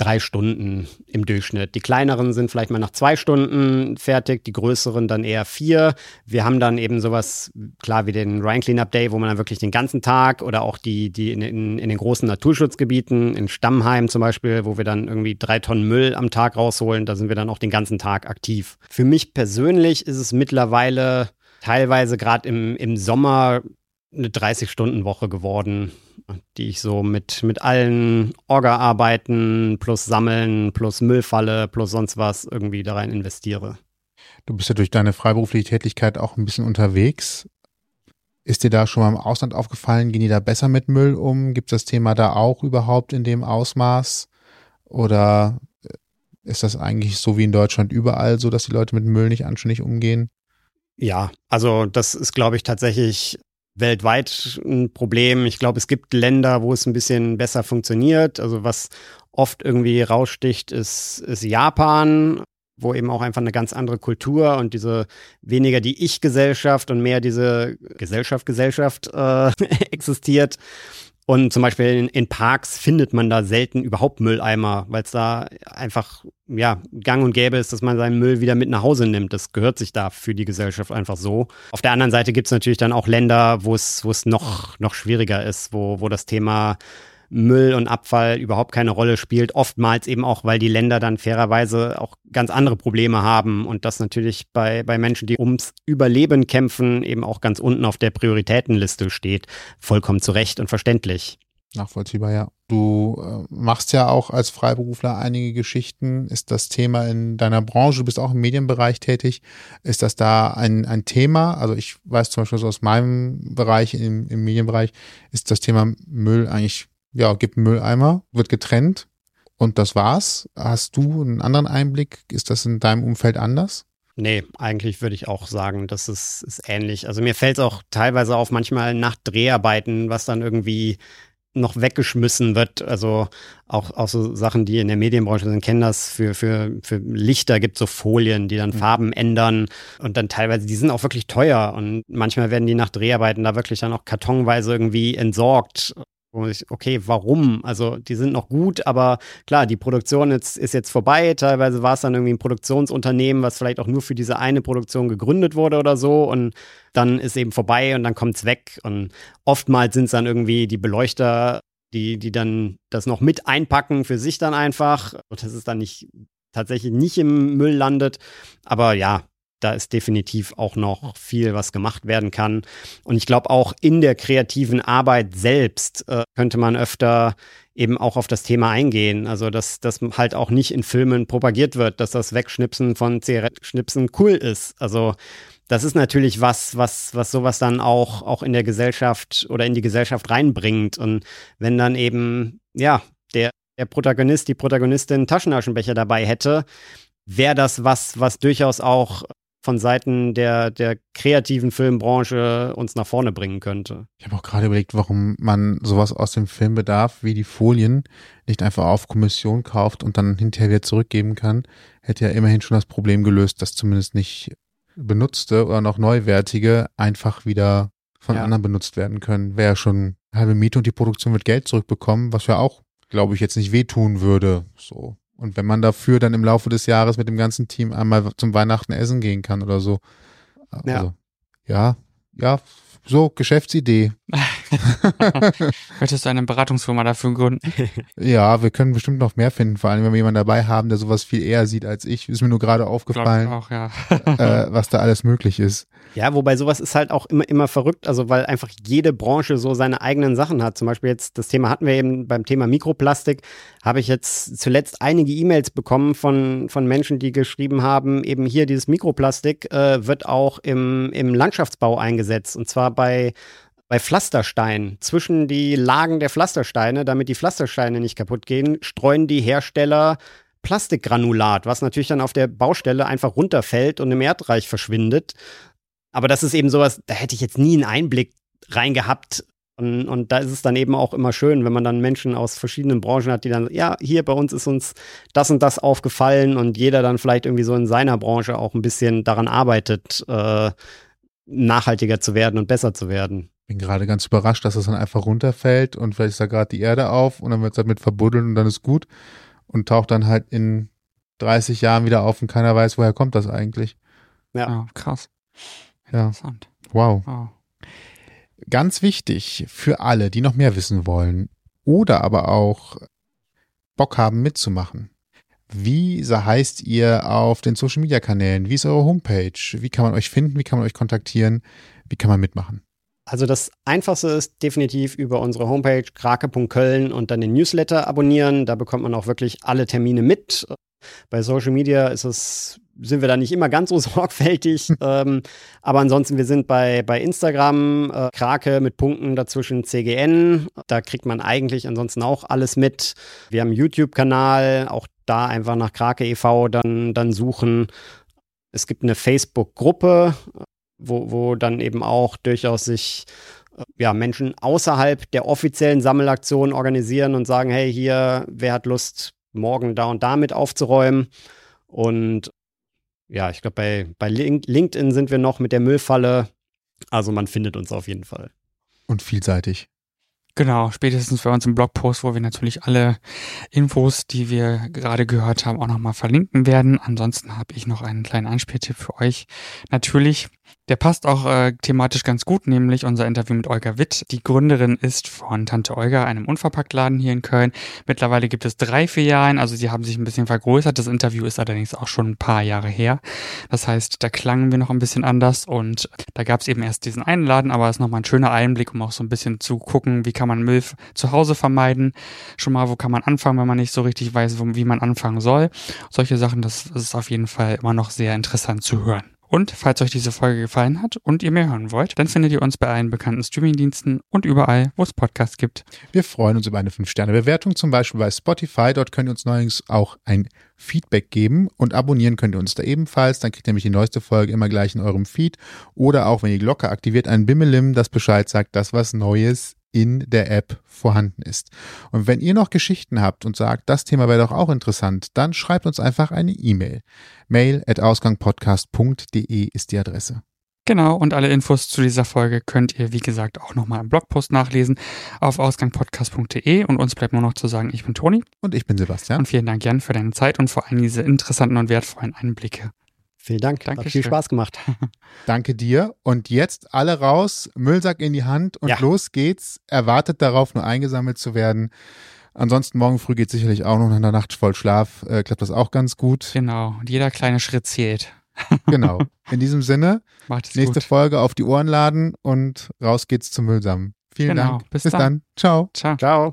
drei Stunden im Durchschnitt. Die kleineren sind vielleicht mal nach zwei Stunden fertig, die größeren dann eher vier. Wir haben dann eben sowas, klar, wie den Rhine Cleanup Day, wo man dann wirklich den ganzen Tag oder auch die, die in, in, in den großen Naturschutzgebieten, in Stammheim zum Beispiel, wo wir dann irgendwie drei Tonnen Müll am Tag rausholen, da sind wir dann auch den ganzen Tag aktiv. Für mich persönlich ist es mittlerweile teilweise gerade im, im Sommer eine 30-Stunden-Woche geworden die ich so mit, mit allen Orga-Arbeiten plus Sammeln plus Müllfalle plus sonst was irgendwie da rein investiere. Du bist ja durch deine freiberufliche Tätigkeit auch ein bisschen unterwegs. Ist dir da schon mal im Ausland aufgefallen, gehen die da besser mit Müll um? Gibt es das Thema da auch überhaupt in dem Ausmaß? Oder ist das eigentlich so wie in Deutschland überall so, dass die Leute mit Müll nicht anständig umgehen? Ja, also das ist, glaube ich, tatsächlich weltweit ein Problem. Ich glaube, es gibt Länder, wo es ein bisschen besser funktioniert. Also was oft irgendwie raussticht, ist, ist Japan, wo eben auch einfach eine ganz andere Kultur und diese weniger die Ich-Gesellschaft und mehr diese Gesellschaft, Gesellschaft äh, existiert. Und zum Beispiel in, in, Parks findet man da selten überhaupt Mülleimer, weil es da einfach ja gang und gäbe ist, dass man seinen Müll wieder mit nach Hause nimmt. Das gehört sich da für die Gesellschaft einfach so. Auf der anderen Seite gibt es natürlich dann auch Länder, wo es noch noch schwieriger ist, wo wo das Thema Müll und Abfall überhaupt keine Rolle spielt. Oftmals eben auch, weil die Länder dann fairerweise auch ganz andere Probleme haben und das natürlich bei, bei Menschen, die ums Überleben kämpfen, eben auch ganz unten auf der Prioritätenliste steht. Vollkommen zu Recht und verständlich. Nachvollziehbar, ja. Du äh, machst ja auch als Freiberufler einige Geschichten. Ist das Thema in deiner Branche, du bist auch im Medienbereich tätig, ist das da ein, ein Thema? Also ich weiß zum Beispiel so aus meinem Bereich, im, im Medienbereich, ist das Thema Müll eigentlich, ja, gibt einen Mülleimer, wird getrennt und das war's. Hast du einen anderen Einblick? Ist das in deinem Umfeld anders? Nee, eigentlich würde ich auch sagen, das ist, ist ähnlich. Also mir fällt es auch teilweise auf, manchmal nach Dreharbeiten, was dann irgendwie noch weggeschmissen wird. Also auch, auch so Sachen, die in der Medienbranche sind, kennen das. Für, für, für Lichter gibt es so Folien, die dann mhm. Farben ändern und dann teilweise, die sind auch wirklich teuer und manchmal werden die nach Dreharbeiten da wirklich dann auch kartonweise irgendwie entsorgt wo ich, okay, warum? Also die sind noch gut, aber klar, die Produktion jetzt, ist jetzt vorbei. Teilweise war es dann irgendwie ein Produktionsunternehmen, was vielleicht auch nur für diese eine Produktion gegründet wurde oder so. Und dann ist eben vorbei und dann kommt es weg. Und oftmals sind es dann irgendwie die Beleuchter, die, die dann das noch mit einpacken für sich dann einfach. Und das ist dann nicht tatsächlich nicht im Müll landet. Aber ja, da ist definitiv auch noch viel, was gemacht werden kann. Und ich glaube, auch in der kreativen Arbeit selbst äh, könnte man öfter eben auch auf das Thema eingehen. Also, dass das halt auch nicht in Filmen propagiert wird, dass das Wegschnipsen von Zigarettenschnipsen cool ist. Also, das ist natürlich was, was, was sowas dann auch, auch in der Gesellschaft oder in die Gesellschaft reinbringt. Und wenn dann eben, ja, der, der Protagonist, die Protagonistin Taschenaschenbecher dabei hätte, wäre das was, was durchaus auch von Seiten der, der kreativen Filmbranche uns nach vorne bringen könnte. Ich habe auch gerade überlegt, warum man sowas aus dem Filmbedarf wie die Folien nicht einfach auf Kommission kauft und dann hinterher wieder zurückgeben kann. Hätte ja immerhin schon das Problem gelöst, dass zumindest nicht benutzte oder noch neuwertige einfach wieder von ja. anderen benutzt werden können. Wäre ja schon halbe Miete und die Produktion wird Geld zurückbekommen, was ja auch, glaube ich, jetzt nicht wehtun würde. So. Und wenn man dafür dann im Laufe des Jahres mit dem ganzen Team einmal zum Weihnachten essen gehen kann oder so. Also, ja. ja, ja, so, Geschäftsidee. Möchtest du eine Beratungsfirma dafür gründen? ja, wir können bestimmt noch mehr finden, vor allem wenn wir jemanden dabei haben, der sowas viel eher sieht als ich. Ist mir nur gerade aufgefallen, auch, ja. äh, was da alles möglich ist. Ja, wobei sowas ist halt auch immer, immer verrückt, also weil einfach jede Branche so seine eigenen Sachen hat. Zum Beispiel jetzt, das Thema hatten wir eben beim Thema Mikroplastik, habe ich jetzt zuletzt einige E-Mails bekommen von, von Menschen, die geschrieben haben, eben hier dieses Mikroplastik äh, wird auch im, im Landschaftsbau eingesetzt und zwar bei bei Pflastersteinen, zwischen die Lagen der Pflastersteine, damit die Pflastersteine nicht kaputt gehen, streuen die Hersteller Plastikgranulat, was natürlich dann auf der Baustelle einfach runterfällt und im Erdreich verschwindet. Aber das ist eben sowas, da hätte ich jetzt nie einen Einblick reingehabt. Und, und da ist es dann eben auch immer schön, wenn man dann Menschen aus verschiedenen Branchen hat, die dann, ja, hier bei uns ist uns das und das aufgefallen und jeder dann vielleicht irgendwie so in seiner Branche auch ein bisschen daran arbeitet, äh, nachhaltiger zu werden und besser zu werden bin gerade ganz überrascht, dass es dann einfach runterfällt und vielleicht ist da gerade die Erde auf und dann wird es halt mit verbuddelt und dann ist gut und taucht dann halt in 30 Jahren wieder auf und keiner weiß, woher kommt das eigentlich. Ja, oh, krass. Interessant. Ja. Wow. wow. Ganz wichtig für alle, die noch mehr wissen wollen oder aber auch Bock haben mitzumachen. Wie heißt ihr auf den Social Media Kanälen? Wie ist eure Homepage? Wie kann man euch finden? Wie kann man euch kontaktieren? Wie kann man mitmachen? Also das Einfachste ist definitiv über unsere Homepage krake.köln und dann den Newsletter abonnieren. Da bekommt man auch wirklich alle Termine mit. Bei Social Media ist es, sind wir da nicht immer ganz so sorgfältig. ähm, aber ansonsten, wir sind bei, bei Instagram, äh, Krake mit Punkten dazwischen CGN. Da kriegt man eigentlich ansonsten auch alles mit. Wir haben einen YouTube-Kanal, auch da einfach nach Krake e.V. dann, dann suchen. Es gibt eine Facebook-Gruppe, wo, wo dann eben auch durchaus sich äh, ja, Menschen außerhalb der offiziellen Sammelaktion organisieren und sagen, hey, hier, wer hat Lust, morgen da und damit aufzuräumen? Und ja, ich glaube, bei, bei LinkedIn sind wir noch mit der Müllfalle. Also man findet uns auf jeden Fall. Und vielseitig. Genau, spätestens bei uns im Blogpost, wo wir natürlich alle Infos, die wir gerade gehört haben, auch nochmal verlinken werden. Ansonsten habe ich noch einen kleinen Anspieltipp für euch. Natürlich der passt auch äh, thematisch ganz gut, nämlich unser Interview mit Olga Witt. Die Gründerin ist von Tante Olga, einem Unverpacktladen hier in Köln. Mittlerweile gibt es drei Filialen, also sie haben sich ein bisschen vergrößert. Das Interview ist allerdings auch schon ein paar Jahre her. Das heißt, da klangen wir noch ein bisschen anders und da gab es eben erst diesen einen Laden, aber es ist nochmal ein schöner Einblick, um auch so ein bisschen zu gucken, wie kann man Müll zu Hause vermeiden. Schon mal, wo kann man anfangen, wenn man nicht so richtig weiß, wie man anfangen soll. Solche Sachen, das ist auf jeden Fall immer noch sehr interessant zu hören. Und falls euch diese Folge gefallen hat und ihr mehr hören wollt, dann findet ihr uns bei allen bekannten Streamingdiensten und überall, wo es Podcasts gibt. Wir freuen uns über eine 5-Sterne-Bewertung, zum Beispiel bei Spotify. Dort könnt ihr uns neuerdings auch ein Feedback geben und abonnieren könnt ihr uns da ebenfalls. Dann kriegt ihr nämlich die neueste Folge immer gleich in eurem Feed. Oder auch, wenn ihr die Glocke aktiviert, ein Bimmelim, das Bescheid sagt, dass was Neues in der App vorhanden ist. Und wenn ihr noch Geschichten habt und sagt, das Thema wäre doch auch interessant, dann schreibt uns einfach eine E-Mail. Mail at ausgangpodcast.de ist die Adresse. Genau, und alle Infos zu dieser Folge könnt ihr, wie gesagt, auch nochmal im Blogpost nachlesen auf ausgangpodcast.de. Und uns bleibt nur noch zu sagen, ich bin Toni. Und ich bin Sebastian. Und vielen Dank, Jan, für deine Zeit und vor allem diese interessanten und wertvollen Einblicke. Vielen Dank. Danke Hat viel Spaß gemacht. Danke dir. Und jetzt alle raus, Müllsack in die Hand und ja. los geht's. Erwartet darauf, nur eingesammelt zu werden. Ansonsten morgen früh geht sicherlich auch noch nach einer Nacht voll Schlaf. Äh, klappt das auch ganz gut. Genau. Und jeder kleine Schritt zählt. genau. In diesem Sinne, nächste gut. Folge auf die Ohren laden und raus geht's zum Müllsammeln. Vielen genau. Dank. Bis, Bis dann. dann. Ciao. Ciao. Ciao.